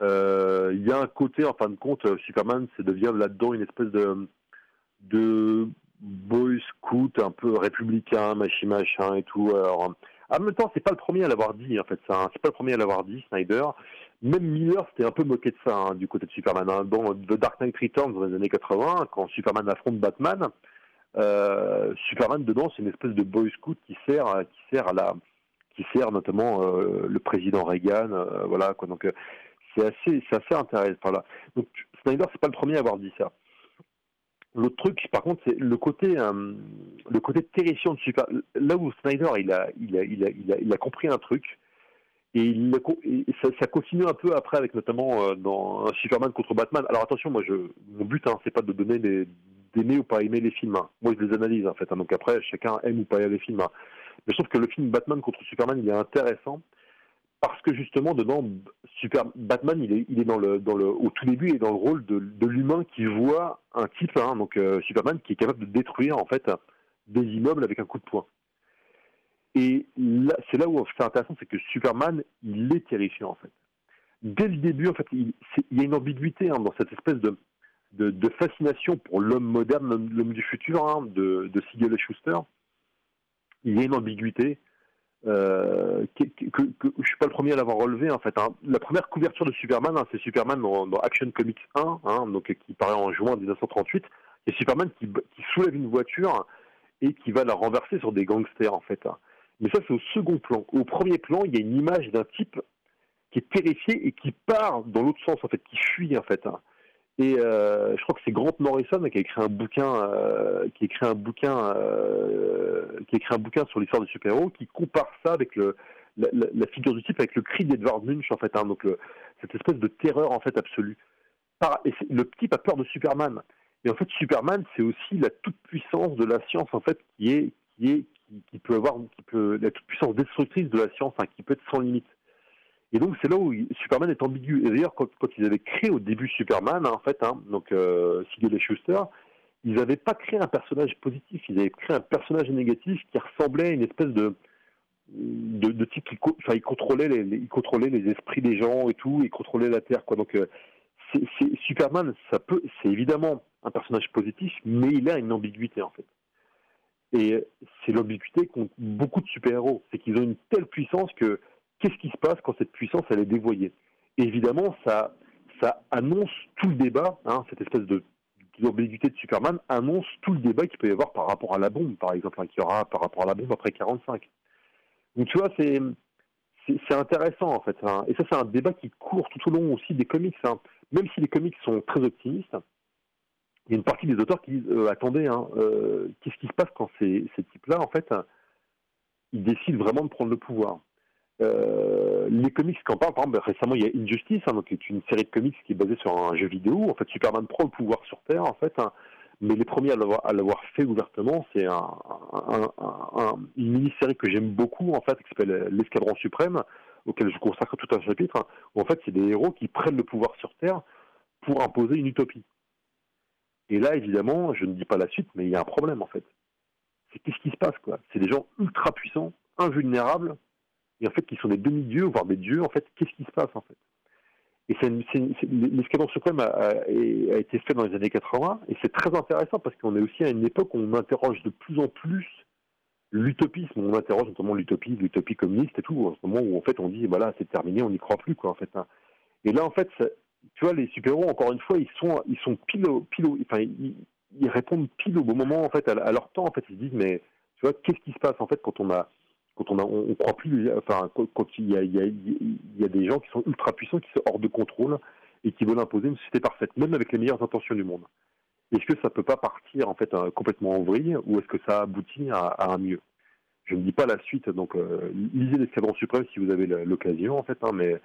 Euh, Il y a un côté, en fin de compte, Superman, c'est devient là-dedans une espèce de, boy scout un peu républicain, machin, machin et tout. Alors, en même temps, c'est pas le premier à l'avoir dit, en fait, ça. C'est pas le premier à l'avoir dit, Snyder. Même Miller s'était un peu moqué de ça, hein, du côté de Superman. hein. Dans The Dark Knight Returns, dans les années 80, quand Superman affronte Batman, euh, Superman dedans, c'est une espèce de boy scout qui sert, à- qui sert à la, qui sert notamment euh, le président Reagan, euh, voilà quoi. Donc euh, c'est assez, c'est assez intéressant. Enfin, là. Donc Snyder, c'est pas le premier à avoir dit ça. L'autre truc, par contre, c'est le côté, euh, le côté terrifiant de Super. Là où Snyder, il a compris un truc. Et, ça, ça continue un peu après avec notamment euh, dans Superman contre Batman. Alors attention, moi, mon but, hein, c'est pas de donner d'aimer ou pas aimer les films. hein. Moi, je les analyse en fait. hein. Donc après, chacun aime ou pas les films. hein. Mais je trouve que le film Batman contre Superman, il est intéressant parce que justement, dedans, Super Batman, il est, au tout début, il est dans le rôle de, l'humain qui voit un type, donc euh, Superman, qui est capable de détruire en fait des immeubles avec un coup de poing. Et c'est là où c'est intéressant, c'est que Superman, il est terrifiant en fait. Dès le début, en fait, il, il y a une ambiguïté hein, dans cette espèce de, fascination pour l'homme moderne, l'homme du futur, hein, de, de Siegel et Schuster. Il y a une ambiguïté euh, que, que, que- je suis pas le premier à l'avoir relevé en fait. hein. La première couverture de Superman, c'est Superman dans, Action Comics 1, hein, donc qui paraît en juin 1938. Et Superman qui soulève une voiture et qui va la renverser sur des gangsters en fait. Mais ça c'est au second plan. Au premier plan, il y a une image d'un type qui est terrifié et qui part dans l'autre sens en fait, qui fuit en fait. hein. Et euh, je crois que c'est Grant Morrison qui a écrit un bouquin, euh, qui a écrit un bouquin, euh, qui écrit un bouquin sur l'histoire des super-héros, qui compare ça avec la, figure du type avec le cri d'Edvard Munch en fait, hein, donc cette espèce de terreur en fait absolue. Le type a peur de Superman. Et en fait, Superman, c'est aussi la toute puissance de la science en fait, qui est, qui, peut avoir, qui peut, la toute puissance destructrice de la science, hein, qui peut être sans limite. Et donc c'est là où Superman est ambigu. Et d'ailleurs, quand, ils avaient créé au début Superman, hein, en fait, hein, donc euh, Siegel et Schuster, ils n'avaient pas créé un personnage positif, ils avaient créé un personnage négatif qui ressemblait à une espèce de de, type qui enfin, il contrôlait les, il contrôlait les esprits des gens et tout, il contrôlait la terre quoi. Donc euh, Superman, ça peut, c'est évidemment un personnage positif, mais il a une ambiguïté en fait. Et c'est l'ambiguïté qu'ont beaucoup de super-héros, c'est qu'ils ont une telle puissance que qu'est-ce qui se passe quand cette puissance elle est dévoyée? Évidemment, ça, ça annonce tout le débat, hein, cette espèce de l'ambiguïté de Superman annonce tout le débat qu'il peut y avoir par rapport à la bombe, par exemple, hein, qu'il y aura par rapport à la bombe après 45. Donc tu vois, c'est c'est c'est intéressant en fait. hein. Et ça, c'est un débat qui court tout au long aussi des comics. hein. Même si les comics sont très optimistes, il y a une partie des auteurs qui disent euh, attendez, hein, euh, qu'est-ce qui se passe quand ces, types-là, en fait, ils décident vraiment de prendre le pouvoir euh, les comics qu'en parlent, par exemple, récemment il y a Injustice, hein, donc, qui une série de comics qui est basée sur un jeu vidéo. En fait, Superman prend le pouvoir sur Terre, en fait, hein, mais les premiers à l'avoir, fait ouvertement, c'est un, un- un- un- une mini-série que j'aime beaucoup, en fait, qui s'appelle L'Escadron Suprême, auquel je consacre tout un chapitre, où en fait c'est des héros qui prennent le pouvoir sur Terre pour imposer une utopie. Et là, évidemment, je ne dis pas la suite, mais il y a un problème, en fait. C'est qu'est-ce qui se passe, quoi? C'est des gens ultra puissants, invulnérables, et en fait qui sont des demi-dieux, voire des dieux, en fait, qu'est-ce qui se passe en fait? Et l'escadron suprême a, a- a été fait dans les années 80, et c'est très intéressant parce qu'on est aussi à une époque où on interroge de plus en plus l'utopisme, on interroge notamment l'utopie, l'utopie communiste et tout, en ce moment où en fait on dit, voilà, c'est terminé, on n'y croit plus, quoi, en fait. hein. Et là, en fait, tu vois, les super-héros, encore une fois, ils sont, ils sont pile enfin, ils, répondent pile au bon moment, en fait, à, leur temps, en fait, ils se disent, mais, tu vois, qu'est-ce qui se passe, en fait, quand on a, quand on a, on, on croit plus, enfin, quand, il y a, il y, a, y a des gens qui sont ultra puissants, qui sont hors de contrôle et qui veulent imposer une société parfaite, même avec les meilleures intentions du monde. Est-ce que ça peut pas partir en fait euh, complètement en vrille ou est-ce que ça aboutit à, un mieux? Je ne dis pas la suite, donc euh, lisez l'Escadron Suprême si vous avez l'occasion en fait, hein, mais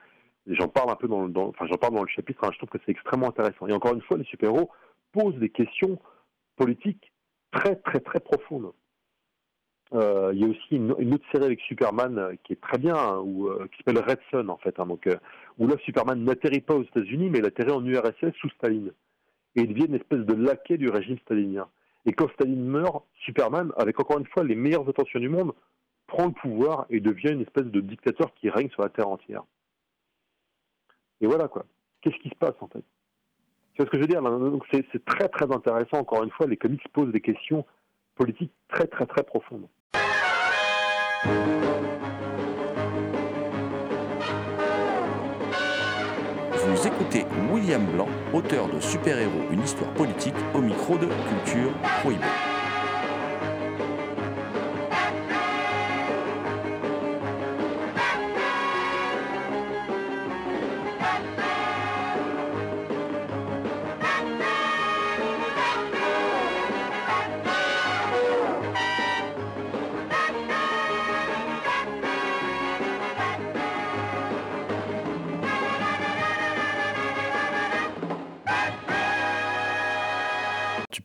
j'en parle un peu dans, le- enfin j'en parle dans le chapitre. hein, je trouve que c'est extrêmement intéressant. Et encore une fois, les super-héros posent des questions politiques très très très profondes. Euh, il y a aussi une, autre série avec Superman euh, qui est très bien, hein, euh, qui s'appelle Red Son en fait, hein, donc, où là Superman n'atterrit pas aux États-Unis, mais il atterrit en URSS sous Staline. Et il devient une espèce de laquais du régime stalinien. Et quand Staline meurt, Superman, avec encore une fois les meilleures intentions du monde, prend le pouvoir et devient une espèce de dictateur qui règne sur la Terre entière. Et voilà quoi. qu'est-ce qui se passe en fait? Vois ce que je veux dire? Donc c'est c'est très très intéressant. Encore une fois, les comics posent des questions politiques très très très profondes. Vous écoutez William Blanc, auteur de Super-héros, une histoire politique, au micro de Culture Prohibée.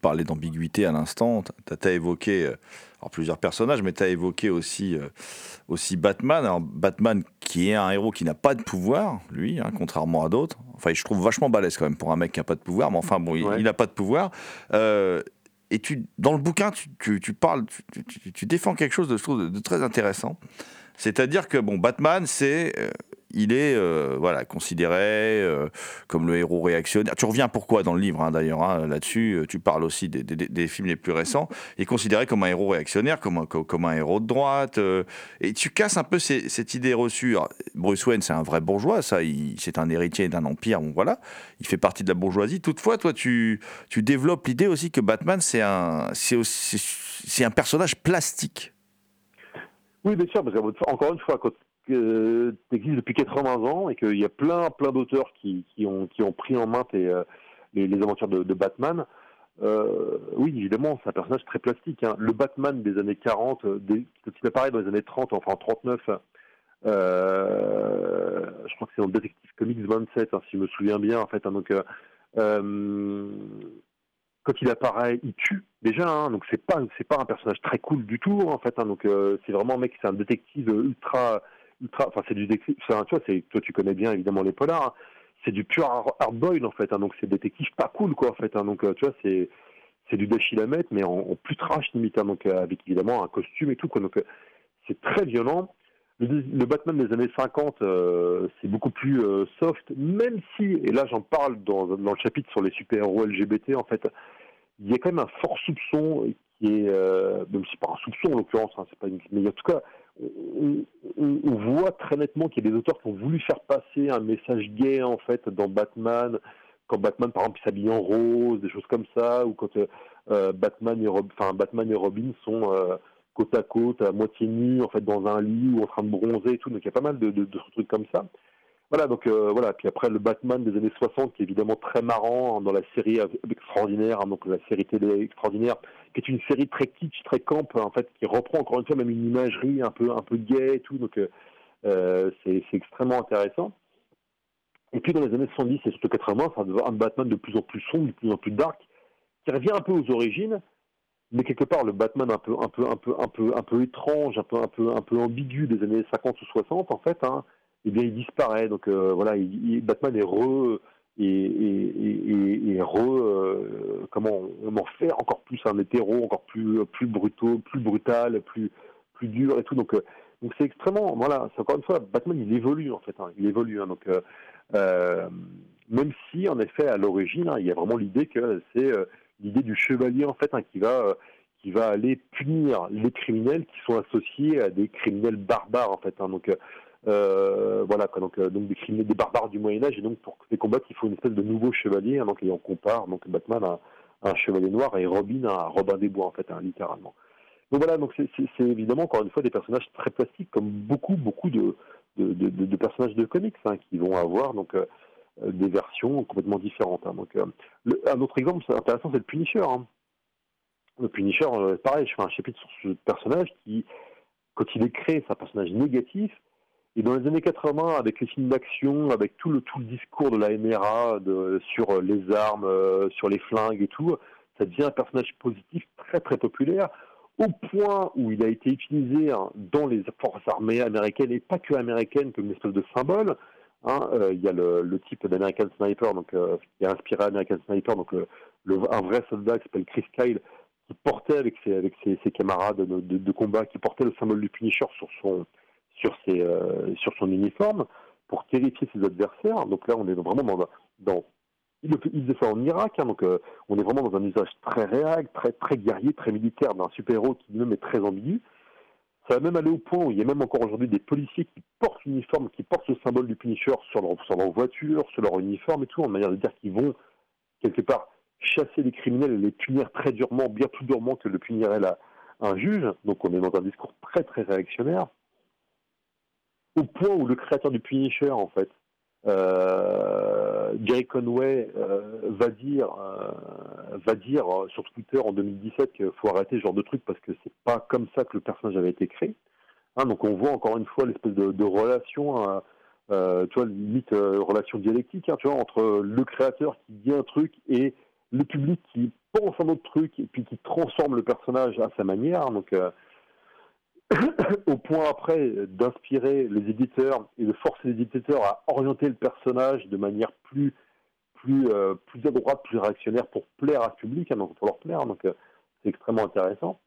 Parlais d'ambiguïté à l'instant, tu as, évoqué euh, alors plusieurs personnages, mais tu as évoqué aussi, euh, aussi Batman. Alors, Batman qui est un héros qui n'a pas de pouvoir, lui, hein, contrairement à d'autres. Enfin, je trouve vachement balèze quand même pour un mec qui n'a pas de pouvoir, mais enfin, bon, il- Ouais. il n'a pas de pouvoir. Euh, et tu, dans le bouquin, tu, tu- tu parles, tu, défends quelque chose de, je trouve, de, de très intéressant. C'est-à-dire que bon, Batman, c'est, il est, euh, voilà, considéré euh, comme le héros réactionnaire. Tu reviens pourquoi dans le livre, hein, d'ailleurs, hein, là-dessus. euh, Tu parles aussi des, films les plus récents. Il est considéré comme un héros réactionnaire, comme un, héros de droite. et tu casses un peu cette idée reçue. Bruce Wayne, c'est un vrai bourgeois, ça. C'est un héritier d'un empire. Bon, voilà, il fait partie de la bourgeoisie. Toutefois, toi, tu, développes l'idée aussi que Batman, c'est un personnage plastique. Oui, bien sûr, parce qu'encore une fois, quand tu existes depuis 80 ans et qu'il y a plein, plein d'auteurs qui, qui, ont, qui ont pris en main tes, euh, les, les aventures de, Batman, euh, oui, évidemment, c'est un personnage très plastique. hein. Le Batman des années 40, euh, des, il apparaît dans les années 30, enfin en 39, euh, je crois que c'est dans Detective Comics 27, hein, si je me souviens bien, en fait. hein, donc, quand il apparaît, il tue déjà, hein, donc c'est pas pas un personnage très cool du tout en fait. donc c'est vraiment un mec, c'est un détective ultra ultra, enfin c'est du un- tu vois, c'est toi tu connais bien évidemment les polars, hein, c'est du pur hard- hardboil en fait, hein, donc c'est détective pas cool quoi en fait, hein, donc euh, tu vois c'est c'est du Hammett mais en, en plus trash limite, hein, donc euh, avec évidemment un costume et tout quoi, donc euh, c'est très violent. Le, le Batman des années 50, euh, c'est beaucoup plus euh, soft, même si, et là j'en parle dans, dans le chapitre sur les super-héros LGBT, en fait, il y a quand même un fort soupçon qui est, euh, même si pas un soupçon en l'occurrence, hein, c'est pas une, mais en tout cas, on, voit très nettement qu'il y a des auteurs qui ont voulu faire passer un message gay en fait dans Batman, quand Batman par exemple s'habille en rose, des choses comme ça, ou quand euh, euh, Batman et Robin sont euh, côte à côte, à moitié nus en fait dans un lit ou en train de bronzer et tout, donc il y a pas mal de, trucs comme ça. Voilà, donc voilà. Puis après le Batman des années 60, qui est évidemment très marrant hein, dans la série extraordinaire, hein, donc la série télé extraordinaire, qui est une série très kitsch, très camp, en fait, qui reprend encore une fois même une imagerie un peu un peu gay et tout. Donc euh, euh, c'est extrêmement intéressant. Et puis dans les années 70 et surtout 80, ça devient un Batman de plus en plus sombre, de plus en plus dark, qui revient un peu aux origines, mais quelque part le Batman un peu un peu un peu un peu un peu étrange, un peu un peu un peu ambigu des années 50 ou 60 en fait, hein, eh bien il disparaît. Donc euh, voilà, il- il- Batman est re et, re euh, comment on en fait encore plus un hétéro, encore plus plus brutaux, plus brutal, plus plus dur et tout. Donc euh, donc c'est extrêmement voilà, c'est encore une fois Batman il évolue en fait, hein, il évolue. hein. donc euh, même si en effet à l'origine hein, il y a vraiment l'idée que c'est l'idée du chevalier en fait qui va qui va aller punir les criminels qui sont associés à des criminels barbares en fait. donc euh, voilà donc, euh, donc des criminels, des barbares du Moyen Âge et donc pour les combattre il faut une espèce de nouveau chevalier. hein. donc et on compare donc Batman à, un chevalier noir et Robin à Robin des Bois en fait, hein, littéralement. Donc voilà, donc c'est- évidemment encore une fois des personnages très plastiques comme beaucoup beaucoup de de, personnages de comics hein, qui vont avoir donc euh, des versions complètement différentes. Donc un autre exemple intéressant, c'est le Punisher. Le Punisher, pareil, je fais un chapitre sur ce personnage qui, quand il est créé, c'est un personnage négatif. Et dans les années 80, avec les films d'action, avec tout le, tout le discours de la NRA de, sur les armes, euh, sur les flingues et tout, ça devient un personnage positif très très populaire, au point où il a été utilisé hein, dans les forces armées américaines, et pas que américaines, comme une espèce de symbole. hein. Euh, il y a le, type d'American Sniper, donc, euh, qui a inspiré American Sniper, donc un vrai soldat qui s'appelle Chris Kyle, qui portait avec ses, avec ses, ses camarades de, de- de combat, qui portait le symbole du Punisher sur son, sur ses, euh, sur son uniforme pour terrifier ses adversaires. Donc là, on est vraiment dans dans il, le il faisait en Irak, hein, donc euh, on est vraiment dans un usage très réel, très très guerrier, très militaire d'un super-héros qui lui-même est très ambigu. Ça va même aller au point où il y a même encore aujourd'hui des policiers qui portent l'uniforme, qui portent ce symbole du Punisher sur leur, sur voiture, sur leur uniforme et tout, en manière de dire qu'ils vont quelque part chasser les criminels et les punir très durement, bien plus durement que le punirait un juge. Donc on est dans un discours très très réactionnaire. Au point où le créateur du Punisher, en fait, euh, Jerry Conway euh, va dire, euh, va dire euh, sur Twitter en 2017 qu'il faut arrêter ce genre de truc parce que c'est pas comme ça que le personnage avait été créé. Hein, donc on voit encore une fois l'espèce de, de relation, tu vois, limite relation dialectique, hein, tu vois, entre le créateur qui dit un truc et le public qui pense un autre truc et puis qui transforme le personnage à sa manière. au point après d'inspirer les éditeurs et de forcer les éditeurs à orienter le personnage de manière plus plus euh, plus plus réactionnaire pour plaire à ce public, hein, donc pour leur plaire. Donc euh, c'est extrêmement intéressant.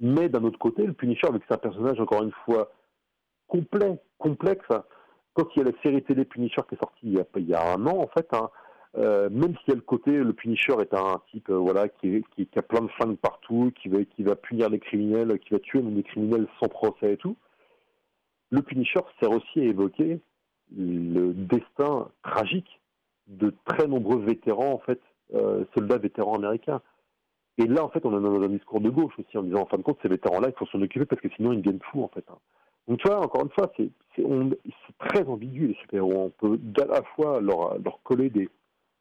Mais d'un autre côté, le Punisher, avec c'est un personnage encore une fois complet, complexe, quand il y a la série télé Punisher qui est sortie il y a, il y a un an en fait, hein, euh, même y a le côté, le Punisher est un type euh, voilà qui, a plein de flingues partout, qui va, punir les criminels, qui va tuer même les criminels sans procès et tout. Le Punisher sert aussi à évoquer le destin tragique de très nombreux vétérans en fait, euh, soldats vétérans américains. Et là en fait, on est dans un discours de gauche aussi en disant en fin de compte ces vétérans-là, il faut s'en occuper parce que sinon ils deviennent fous en fait. hein. Donc tu vois, encore une fois, c'est très ambigu les super-héros. On peut à la fois leur coller des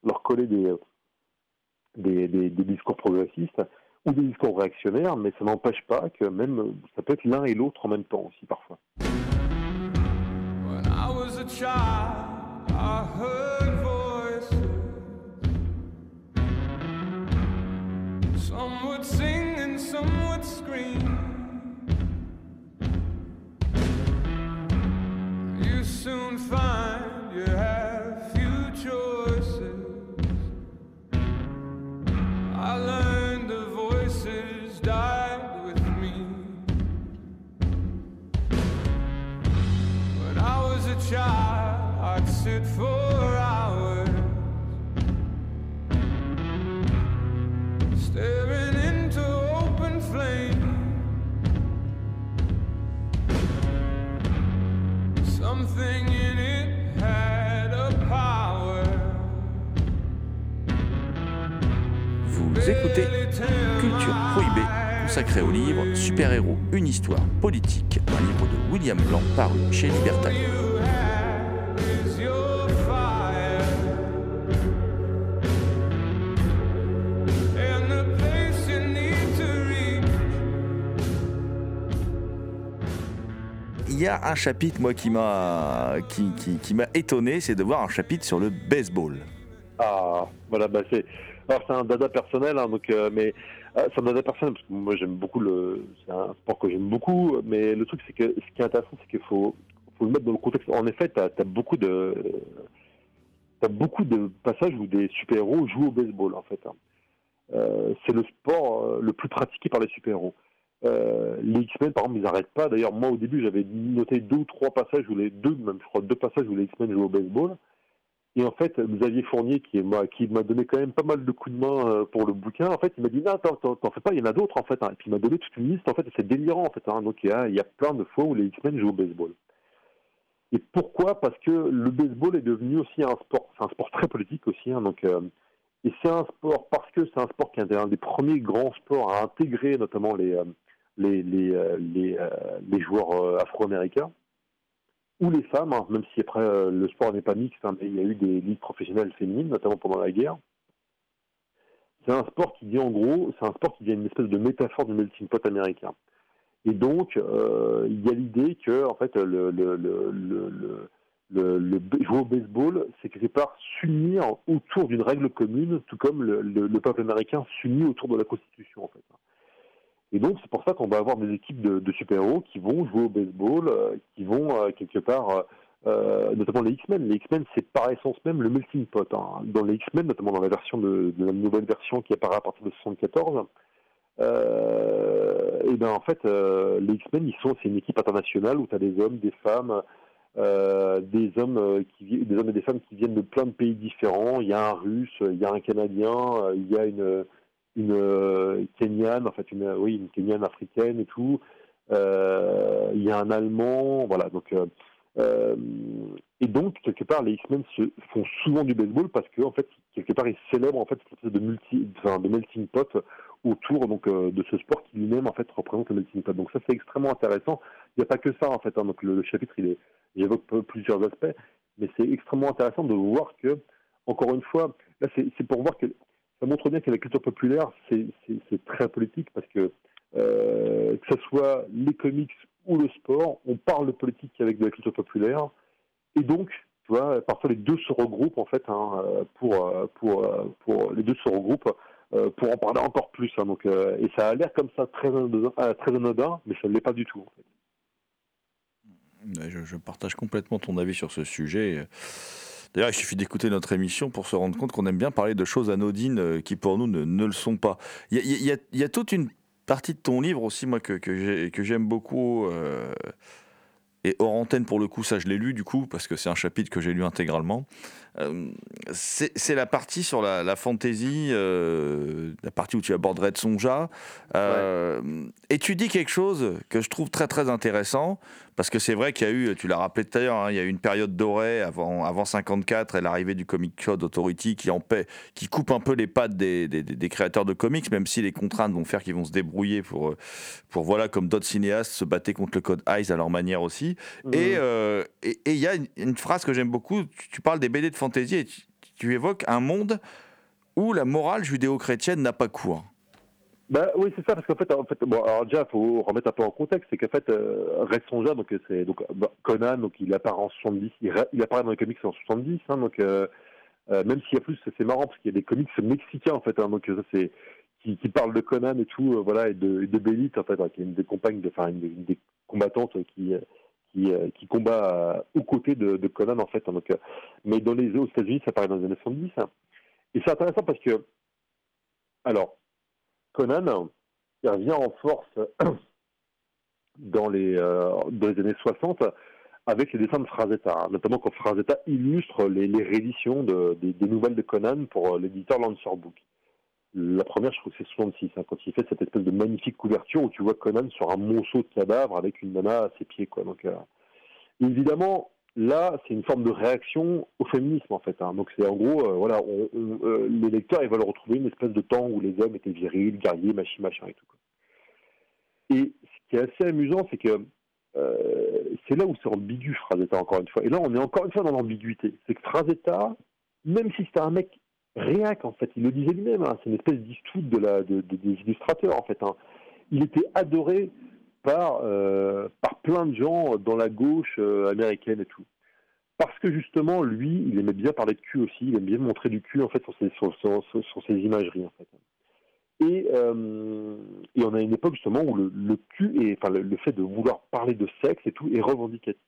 leur coller des, des, discours progressistes ou des discours réactionnaires, mais ça n'empêche pas que même ça peut être l'un et l'autre en même temps aussi parfois. When I was a child, I heard voices. Some would sing and some would Vous écoutez Culture Prohibée, consacrée au livre Super-héros, une histoire politique, un livre de William Blanc paru chez Libertalia. Y a un chapitre, moi, qui m'a qui, m'a étonné, c'est de voir un chapitre sur le baseball. Ah, voilà, bah c'est. Un dada personnel, hein, donc, euh, mais euh, c'est un dada personnel parce que moi j'aime beaucoup le. Sport que j'aime beaucoup, mais le truc c'est que ce qui est intéressant, c'est qu'il faut, le mettre dans le contexte. En effet, t'as as beaucoup de. T'as beaucoup de passages où des super-héros jouent au baseball, en fait. hein. Euh, c'est le sport euh, le plus pratiqué par les super-héros. Euh, les X-Men, par exemple, ils n'arrêtent pas. D'ailleurs, moi, au début, j'avais noté deux ou trois passages où les deux, même je crois, deux passages où les X-Men jouent au baseball. Et en fait, Xavier Fournier, qui m'a donné quand même pas mal de coups de main euh, pour le bouquin, en fait, il m'a dit non, t'en fais pas, il y en a d'autres en fait. hein. Et puis il m'a donné toute une liste. En fait, c'est délirant en fait. hein. Donc il y a, plein de fois où les X-Men jouent au baseball. Et pourquoi? Parce que le baseball est devenu aussi un sport. C'est un sport très politique aussi. hein. donc euh, et c'est un sport parce que c'est un sport qui est un des premiers grands sports à intégrer notamment les euh, euh, les joueurs euh, afro-américains ou les femmes, hein, même si après le sport n'est pas mixte, hein, il y a eu des ligues professionnelles féminines, notamment pendant la guerre. C'est un sport qui dit en gros, c'est un sport qui dit une espèce de métaphore du melting pot américain. Et donc, il y a l'idée que, en fait, le, le, le, le, jouer au baseball, c'est quelque part s'unir autour d'une règle commune, tout comme le peuple américain s'unit autour de la Constitution, en fait. Et donc, c'est pour ça qu'on va avoir des équipes de, super-héros qui vont jouer au baseball, euh, qui vont euh, quelque part, euh, notamment les X-Men. Les X-Men, c'est par essence même le melting pot. hein. Dans les X-Men, notamment dans la version de, la nouvelle version qui apparaît à partir de 74, euh, et ben en fait, les X-Men, ils sont, c'est une équipe internationale où tu as des hommes, des femmes, des hommes qui des hommes et des femmes qui viennent de plein de pays différents. Il y a un Russe, il y a un Canadien, il y a une une euh, Kenyane, en fait une oui une Kenyane africaine et tout. Euh, il y a un Allemand, voilà. Donc euh, euh, et donc quelque part les X-Men se font souvent du baseball parce que en fait quelque part ils célèbrent en fait cette de de melting pot autour donc euh, de ce sport qui lui-même en fait représente le melting pot. Donc ça c'est extrêmement intéressant. Il n'y a pas que ça en fait. hein. Donc le, chapitre il est j'évoque plusieurs aspects, mais c'est extrêmement intéressant de voir que encore une fois là c'est pour voir que montre bien que la culture populaire c'est très politique parce que euh, que ce soit les comics ou le sport, on parle de politique avec de la culture populaire, et donc, tu vois, parfois les deux se regroupent en fait hein, pour, pour, pour les deux se regroupent euh, pour en parler encore plus. hein. donc, euh, et ça a l'air comme ça très anodin, très anodin mais ça ne l'est pas du tout. je partage complètement ton avis sur ce sujet. D'ailleurs, il suffit d'écouter notre émission pour se rendre compte qu'on aime bien parler de choses anodines euh, qui, pour nous, ne, ne le sont pas. Il y a, y y toute une partie de ton livre aussi, moi, que, que j'ai- que j'aime beaucoup. euh, et hors antenne, pour le coup, ça, je l'ai lu, du coup, parce que c'est un chapitre que j'ai lu intégralement. Euh, c'est la partie sur la, euh, la partie où tu aborderais de Sonja. Euh, Et tu dis quelque chose que je trouve très très intéressant, parce que c'est vrai qu'il y a eu, tu l'as rappelé tout à l'heure, hein, il y a eu une période dorée avant, avant 54 et l'arrivée du Comic Code Authority qui, en paie, qui coupe un peu les pattes des, des- des- des créateurs de comics, même si les contraintes vont faire qu'ils vont se débrouiller pour, euh, pour voilà, comme d'autres cinéastes, se battaient contre le code ICE à leur manière aussi. Et euh, et- et il y a une, une phrase que j'aime beaucoup, tu, tu parles des BD de fantasy et tu, tu évoques un monde où la morale judéo-chrétienne n'a pas cours. Bah oui, c'est ça, parce qu'en fait, en fait, bon, alors déjà, faut remettre un peu en contexte, c'est qu'en fait, euh, Red Sonja, donc c'est donc bah, Conan, donc il apparaît en 70, il, ra- il apparaît dans les comics en 70, hein, donc euh, euh, même s'il y a plus, c'est marrant parce qu'il y a des comics mexicains en fait, hein, donc ça c'est qui, qui parlent de Conan et tout, euh, voilà, et de, et de en fait, qui est une des compagnes, de, enfin une, une des combattantes qui euh, qui, qui combat aux côtés de, de Conan en fait, hein, donc, mais dans les aux États-Unis, ça apparaît dans les années 70, hein. et c'est intéressant parce que alors Conan, revient en force dans les, euh, dans les années 60 avec les dessins de Frazetta, hein, notamment quand Frazetta illustre les, les rééditions de- des, nouvelles de Conan pour euh, l'éditeur Lancer Book. La première, je trouve que c'est 66, hein, quand il fait cette espèce de magnifique couverture où tu vois Conan sur un monceau de cadavres avec une nana à ses pieds. Donc, euh, évidemment, là, c'est une forme de réaction au féminisme, en fait. hein. Donc, c'est en gros, euh, voilà, on- euh, les lecteurs, ils veulent retrouver une espèce de temps où les hommes étaient virils, guerriers, machin, machin et tout. quoi. Et ce qui est assez amusant, c'est que euh, c'est là où c'est ambigu, Frazetta, encore une fois. Et là, on est encore une fois dans l'ambiguïté. C'est que Frazetta, même si c'était un mec réac, en fait, il le disait lui-même, hein, c'est une espèce d'histoire de- des illustrateurs, en fait. hein. Il était adoré par, euh, par plein de gens dans la gauche euh, américaine et tout. Parce que justement, lui, il aimait bien parler de cul aussi, il aime bien montrer du cul, en fait, sur ses, sur, sur- ses imageries, en fait. Et, euh, et on a une époque justement où le, cul et enfin le, fait de vouloir parler de sexe et tout est revendicatif.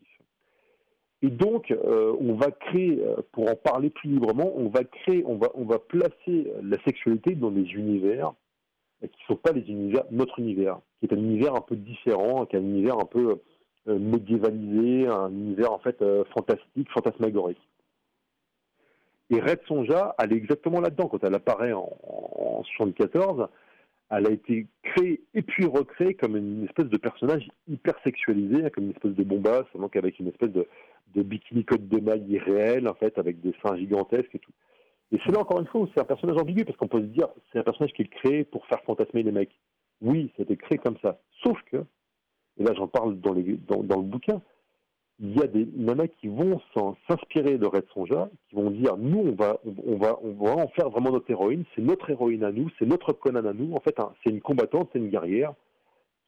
Et donc on va créer, pour en parler plus librement, on va créer, on va on va placer la sexualité dans des univers qui ne sont pas les univers, notre univers, qui est un univers un peu différent, qui est un univers un peu euh, médiévalisé, un univers en fait euh, fantastique, fantasmagorique. Et Red Sonja, elle est exactement là-dedans. Quand elle apparaît en, en 74, elle a été créée et puis recréée comme une espèce de personnage hyper sexualisé, comme une espèce de bombasse, donc avec une espèce de, de bikini code de maille irréel, en fait, avec des seins gigantesques et tout. Et c'est là encore une fois où c'est un personnage ambigu, parce qu'on peut se dire, c'est un personnage qui est créé pour faire fantasmer les mecs. Oui, c'était créé comme ça. Sauf que, et là j'en parle dans, le bouquin, il y a des nanas qui vont s'inspirer de Red Sonja, qui vont dire nous on va on va on va en faire vraiment notre héroïne, c'est notre héroïne à nous, c'est notre Conan à nous. En fait, hein, c'est une combattante, c'est une guerrière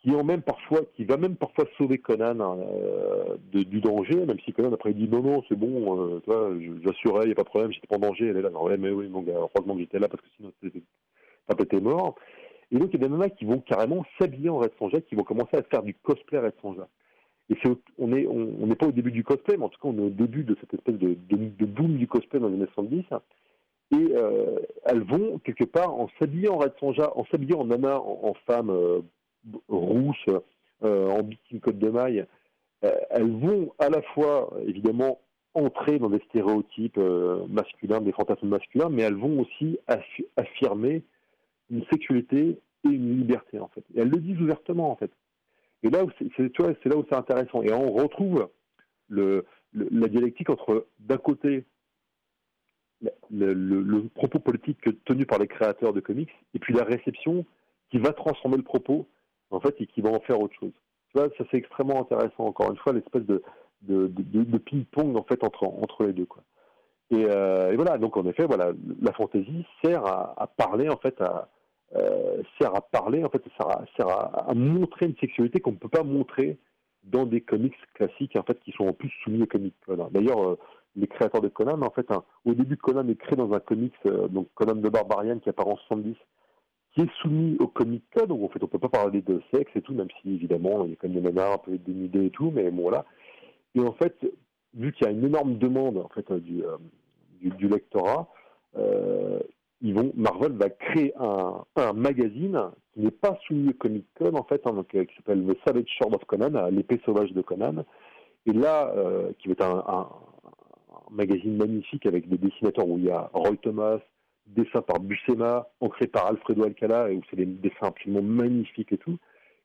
qui en même parfois qui va même parfois sauver Conan hein, euh, du danger, même si Conan après il dit non non c'est bon, euh, toi j'assurais, il y a pas de problème, j'étais pas en danger. Elle est là, non, ouais mais oui mon gars, heureusement que j'étais là parce que sinon t'as pété mort. Et donc il y a des nanas qui vont carrément s'habiller en Red Sonja, qui vont commencer à faire du cosplay Red Sonja. Et on est on on n'est pas au début du cosplay, mais en tout cas on est au début de cette espèce de, boom du cosplay dans les années 70. Et euh, elles vont quelque part en s'habillant en Red Sonja, en s'habillant en nana, en, en femme euh, b- rousse, euh, en bikini côte de maille, euh, elles vont à la fois, évidemment, entrer dans des stéréotypes euh, masculins, des fantasmes masculins, mais elles vont aussi affi- affirmer une sexualité et une liberté, en fait. Et elles le disent ouvertement, en fait. Et là, c'est, c'est- là où c'est intéressant. Et on retrouve la dialectique entre, d'un côté, le- le propos politique tenu par les créateurs de comics, et puis la réception qui va transformer le propos, en fait, et qui va en faire autre chose. Tu vois, ça c'est extrêmement intéressant, encore une fois, l'espèce de, ping-pong, en fait, entre, entre les deux, euh, et voilà, donc en effet, voilà, la fantaisie sert à, parler, en fait, à, euh, sert à parler, en fait, sert à, montrer une sexualité qu'on ne peut pas montrer dans des comics classiques, en fait, qui sont en plus soumis aux comics. D'ailleurs, euh, les créateurs de Conan, en fait, hein, au début, Conan est créé dans un comics, donc Conan de Barbarian, qui apparaît en 70, qui est soumis au comic code, donc en fait, on peut pas parler de sexe et tout, même si, évidemment, il y a quand même des nanas un peu dénudées et tout, mais bon, voilà. Et en fait, vu qu'il y a une énorme demande, en fait, euh, du, euh, du, lectorat, euh, Marvel va créer un, magazine qui n'est pas soumis au Comic Con, en fait, hein, qui s'appelle The Savage Sword of Conan, l'épée sauvage de Conan. Et là, qui va être un magazine magnifique avec des dessinateurs où il y a Roy Thomas, dessins par Buscema, ancré par Alfredo Alcala, et où c'est des dessins absolument magnifiques et tout.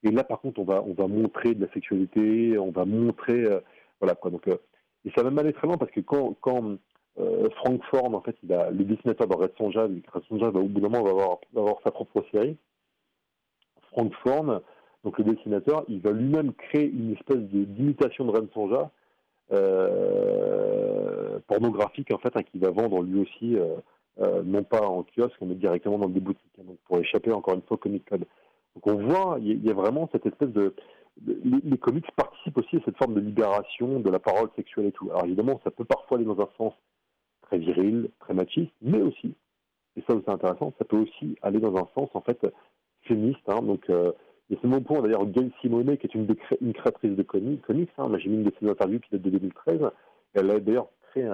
Et là, par contre, on va, on va montrer de la sexualité, on va montrer, euh, voilà quoi. Donc, euh, et ça va même aller très loin parce que quand, quand euh, Frank Forn, en fait, le dessinateur de Red Sonja, Red Sonja, va, au bout d'un moment, va avoir, va avoir sa propre série. Frank Forn, donc le dessinateur, il va lui-même créer une espèce de- d'imitation de Red Sonja, pornographique, en fait, hein, qu'il va vendre lui aussi, euh, non pas en kiosque, mais directement dans des boutiques, hein, donc pour échapper encore une fois au Comic Code. Donc on voit, il y, a- vraiment cette espèce de, les, les comics participent aussi à cette forme de libération de la parole sexuelle et tout. Alors évidemment, ça peut parfois aller dans un sens très viril, très machiste, mais aussi, et ça c'est intéressant, ça peut aussi aller dans un sens en fait féministe. Hein, donc euh, il y a ce moment pour d'ailleurs Gail Simone, qui est une, créatrice de comics, comics hein, j'ai mis une de ses interviews qui date de 2013. Elle a d'ailleurs créé,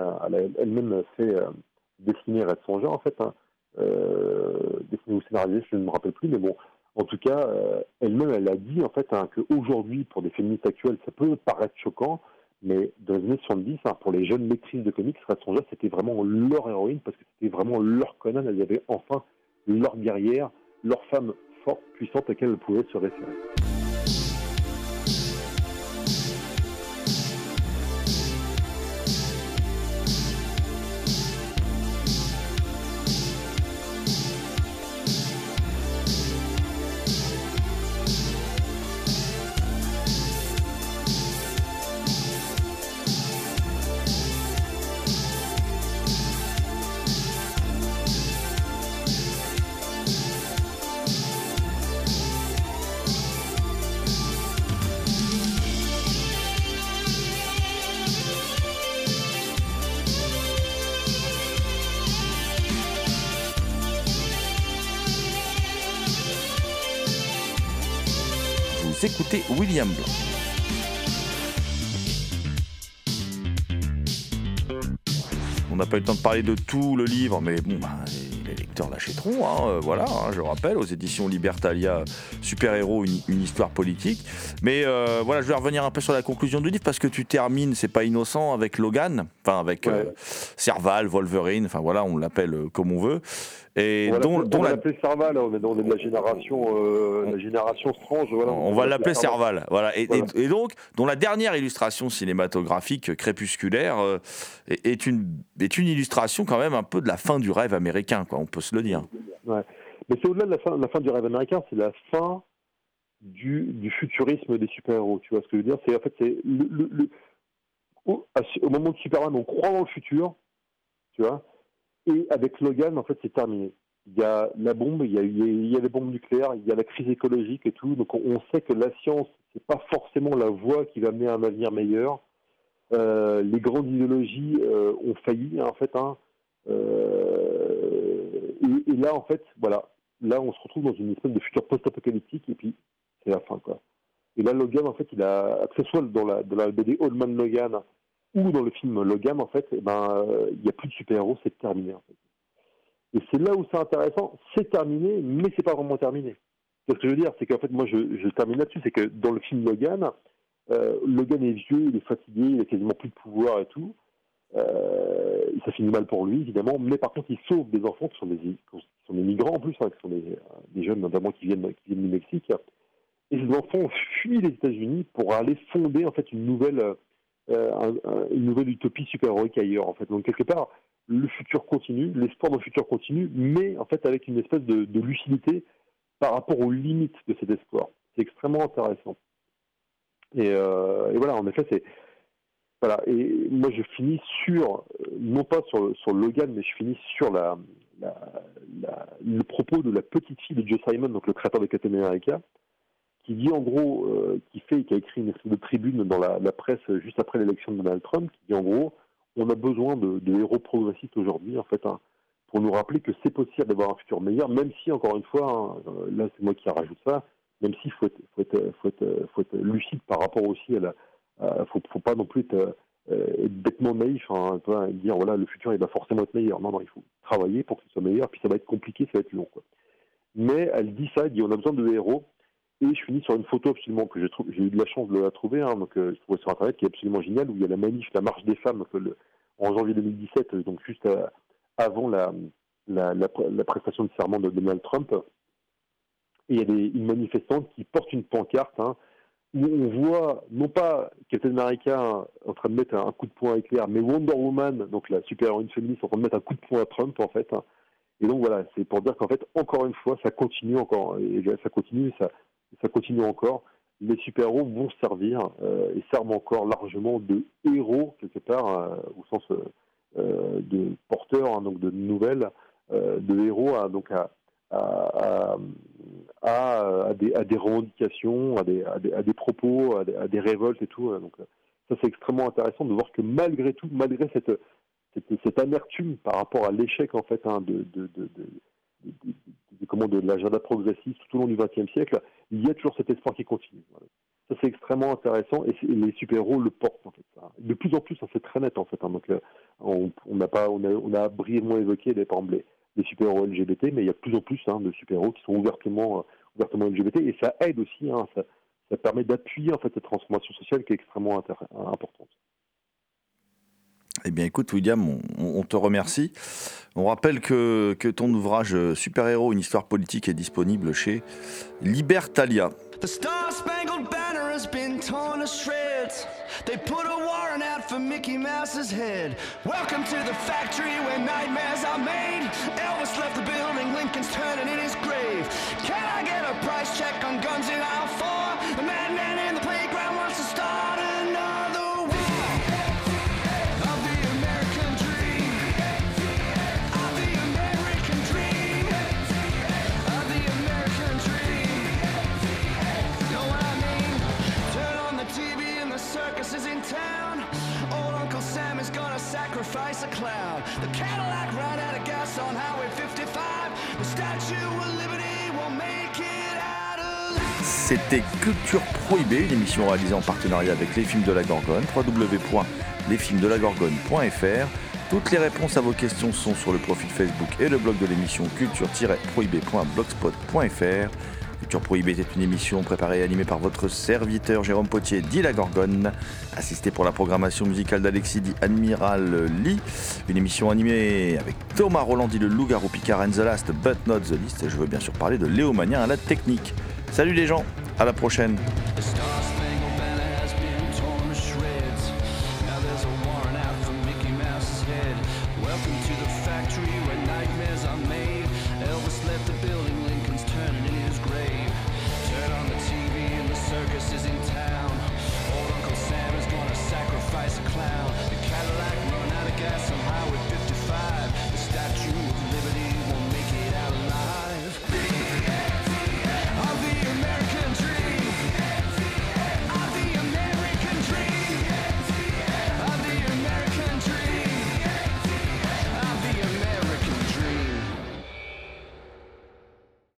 elle-même fait euh, dessiner Red Sonja en fait, hein, euh, dessiné ou scénarisé, je ne me rappelle plus, mais bon, en tout cas, euh, elle-même, elle a dit en fait hein, qu'aujourd'hui, pour des féministes actuelles, ça peut paraître choquant, mais dans les années 70, hein, pour les jeunes lectrices de comics, Red Sonja, c'était vraiment leur héroïne, parce que c'était vraiment leur Conan, elles avaient enfin leur guerrière, leur femme forte, puissante, à laquelle elles pouvaient se référer. De parler de tout le livre, mais bon, bah, les lecteurs l'achèteront. hein, euh, voilà, hein, je rappelle, aux éditions Libertalia, super-héros, une, une histoire politique. Mais euh, voilà, je vais revenir un peu sur la conclusion du livre parce que tu termines, c'est pas innocent, avec Logan, enfin avec euh. Serval, Wolverine, enfin voilà, on l'appelle euh, comme on veut. Et on va dont, on va la l'appeler Serval, on est dans on est de la génération, euh, la génération Strange. Voilà. on va l'appeler Serval. Voilà. Et, et- Voilà. et donc, dont la dernière illustration cinématographique crépusculaire euh, est, une, est une illustration quand même un peu de la fin du rêve américain, quoi, on peut se le dire. Mais c'est au-delà de la fin, la fin du rêve américain, c'est la fin du, du futurisme des super-héros. Tu vois ce que je veux dire? C'est en fait, c'est le- au, moment de Superman, on croit dans le futur, tu vois. Et avec Logan, en fait, c'est terminé. Il y a la bombe, il y a, les bombes nucléaires, il y a la crise écologique et tout. Donc on, sait que la science, c'est pas forcément la voie qui va mener à un avenir meilleur. Euh, les grandes idéologies euh, ont failli, en fait. Hein. Euh, et, là, en fait, voilà, là, on se retrouve dans une espèce de futur post-apocalyptique, et puis c'est la fin, quoi. Et là, Logan, en fait, il a, que ce soit dans la, BD Old Man Logan ou dans le film Logan, en fait, eh ben, euh, il n'y a plus de super-héros, c'est terminé. Et c'est là où c'est intéressant, c'est terminé, mais c'est pas vraiment terminé. Ce que je veux dire, c'est qu'en fait, moi, je, termine là-dessus, c'est que dans le film Logan, Euh, Logan est vieux, il est fatigué, il a quasiment plus de pouvoir et tout. Euh, ça finit mal pour lui, évidemment. Mais par contre, il sauve des enfants qui sont des, migrants en plus, hein, qui sont des, des jeunes notamment qui viennent, qui viennent du Mexique. Et ces enfants fuient les États-Unis pour aller fonder en fait une nouvelle, euh, un- une nouvelle utopie super-héroïque ailleurs. En fait. Donc quelque part, le futur continue, l'espoir le futur continue, mais en fait avec une espèce de, lucidité par rapport aux limites de cet espoir. C'est extrêmement intéressant. Et, euh, voilà, en effet, c'est voilà. Et moi, je finis sur euh, non pas sur, Logan, mais je finis sur le propos de la petite fille de Joe Simon, donc le créateur de Captain America, qui dit en gros, euh, qui fait, qui a écrit une espèce de tribune dans la, presse euh, juste après l'élection de Donald Trump, qui dit en gros, on a besoin de, héros progressistes aujourd'hui, en fait, hein, pour nous rappeler que c'est possible d'avoir un futur meilleur, même si, encore une fois, hein, euh, là c'est moi qui rajoute ça, même s'il faut être, lucide par rapport aussi à la... à- faut, faut pas non plus être, être bêtement naïf, hein, et dire voilà, le futur il va forcément être meilleur. Non, non, il faut travailler pour que ce soit meilleur, puis ça va être compliqué, ça va être long. Mais elle dit ça, elle dit on a besoin de héros, et je finis sur une photo absolument que j'ai eu de la chance de la trouver, hein, donc euh, je sur internet qui est absolument géniale, où il y a la manif, la marche des femmes en janvier 2017, euh, donc juste à- avant la, la, prestation de serment de Donald Trump. Et il y a des, une manifestante qui porte une pancarte hein, où on voit non pas Captain America en train de mettre un coup de poing à éclair, mais Wonder Woman, donc la super-héroïne féministe, en train de mettre un coup de poing à Trump en fait. hein. Et donc voilà, c'est pour dire qu'en fait, encore une fois, ça continue encore, ça continue, ça, ça continue encore. Les super-héros vont servir euh, et servent encore largement de héros quelque part, euh, au sens euh, de porteurs, hein, donc de nouvelles, de héros à, donc à, des, revendications, à des, propos, à des, révoltes et tout. euh, Donc ça c'est extrêmement intéressant de voir que malgré tout, malgré cette, amertume par rapport à l'échec en fait hein, de- comment de l'agenda progressiste tout au long du XXe siècle, il y a toujours cet espoir qui continue. Ça c'est extrêmement intéressant et, les super-héros le portent en fait. De plus en plus, hein, c'est très net en fait. hein. donc euh, on on n'a pas, on a, on a brièvement évoqué les, par exemple, les, super-héros LGBT, mais il y a de plus en plus hein, de super-héros qui sont ouvertement, euh, ouvertement LGBT et ça aide aussi. hein, ça, permet d'appuyer en fait cette transformation sociale qui est extrêmement importante. Eh bien, écoute, William, on, on te remercie. On rappelle que, que ton ouvrage euh, Super-héros, une histoire politique est disponible chez Libertalia. The Star Spangled Banner has been torn to shreds. They put a warrant out for Mickey Mouse's head. Welcome to the factory where nightmares are made. Elvis left the building, Lincoln's turning in his grave. Can I get a price check on guns in aisle four? The madman sacrifice a clown. The Cadillac ran out of gas on Highway 55. The Statue of Liberty will make it out alive. C'était Culture Prohibée, une émission réalisée en partenariat avec les films de la Gorgone, www.lesfilmsdelagorgone.fr. Toutes les réponses à vos questions sont sur le profil Facebook et le blog de l'émission culture-prohibée.blogspot.fr. Culture Prohibée est une émission préparée et animée par votre serviteur Jérôme Potier, dit la Gorgone, assisté pour la programmation musicale d'Alexis dit Admiral Lee. Une émission animée avec Thomas Roland dit le loup-garou Picard and the Last but not the. Et je veux bien sûr parler de Léo à la technique. Salut les gens, à la prochaine.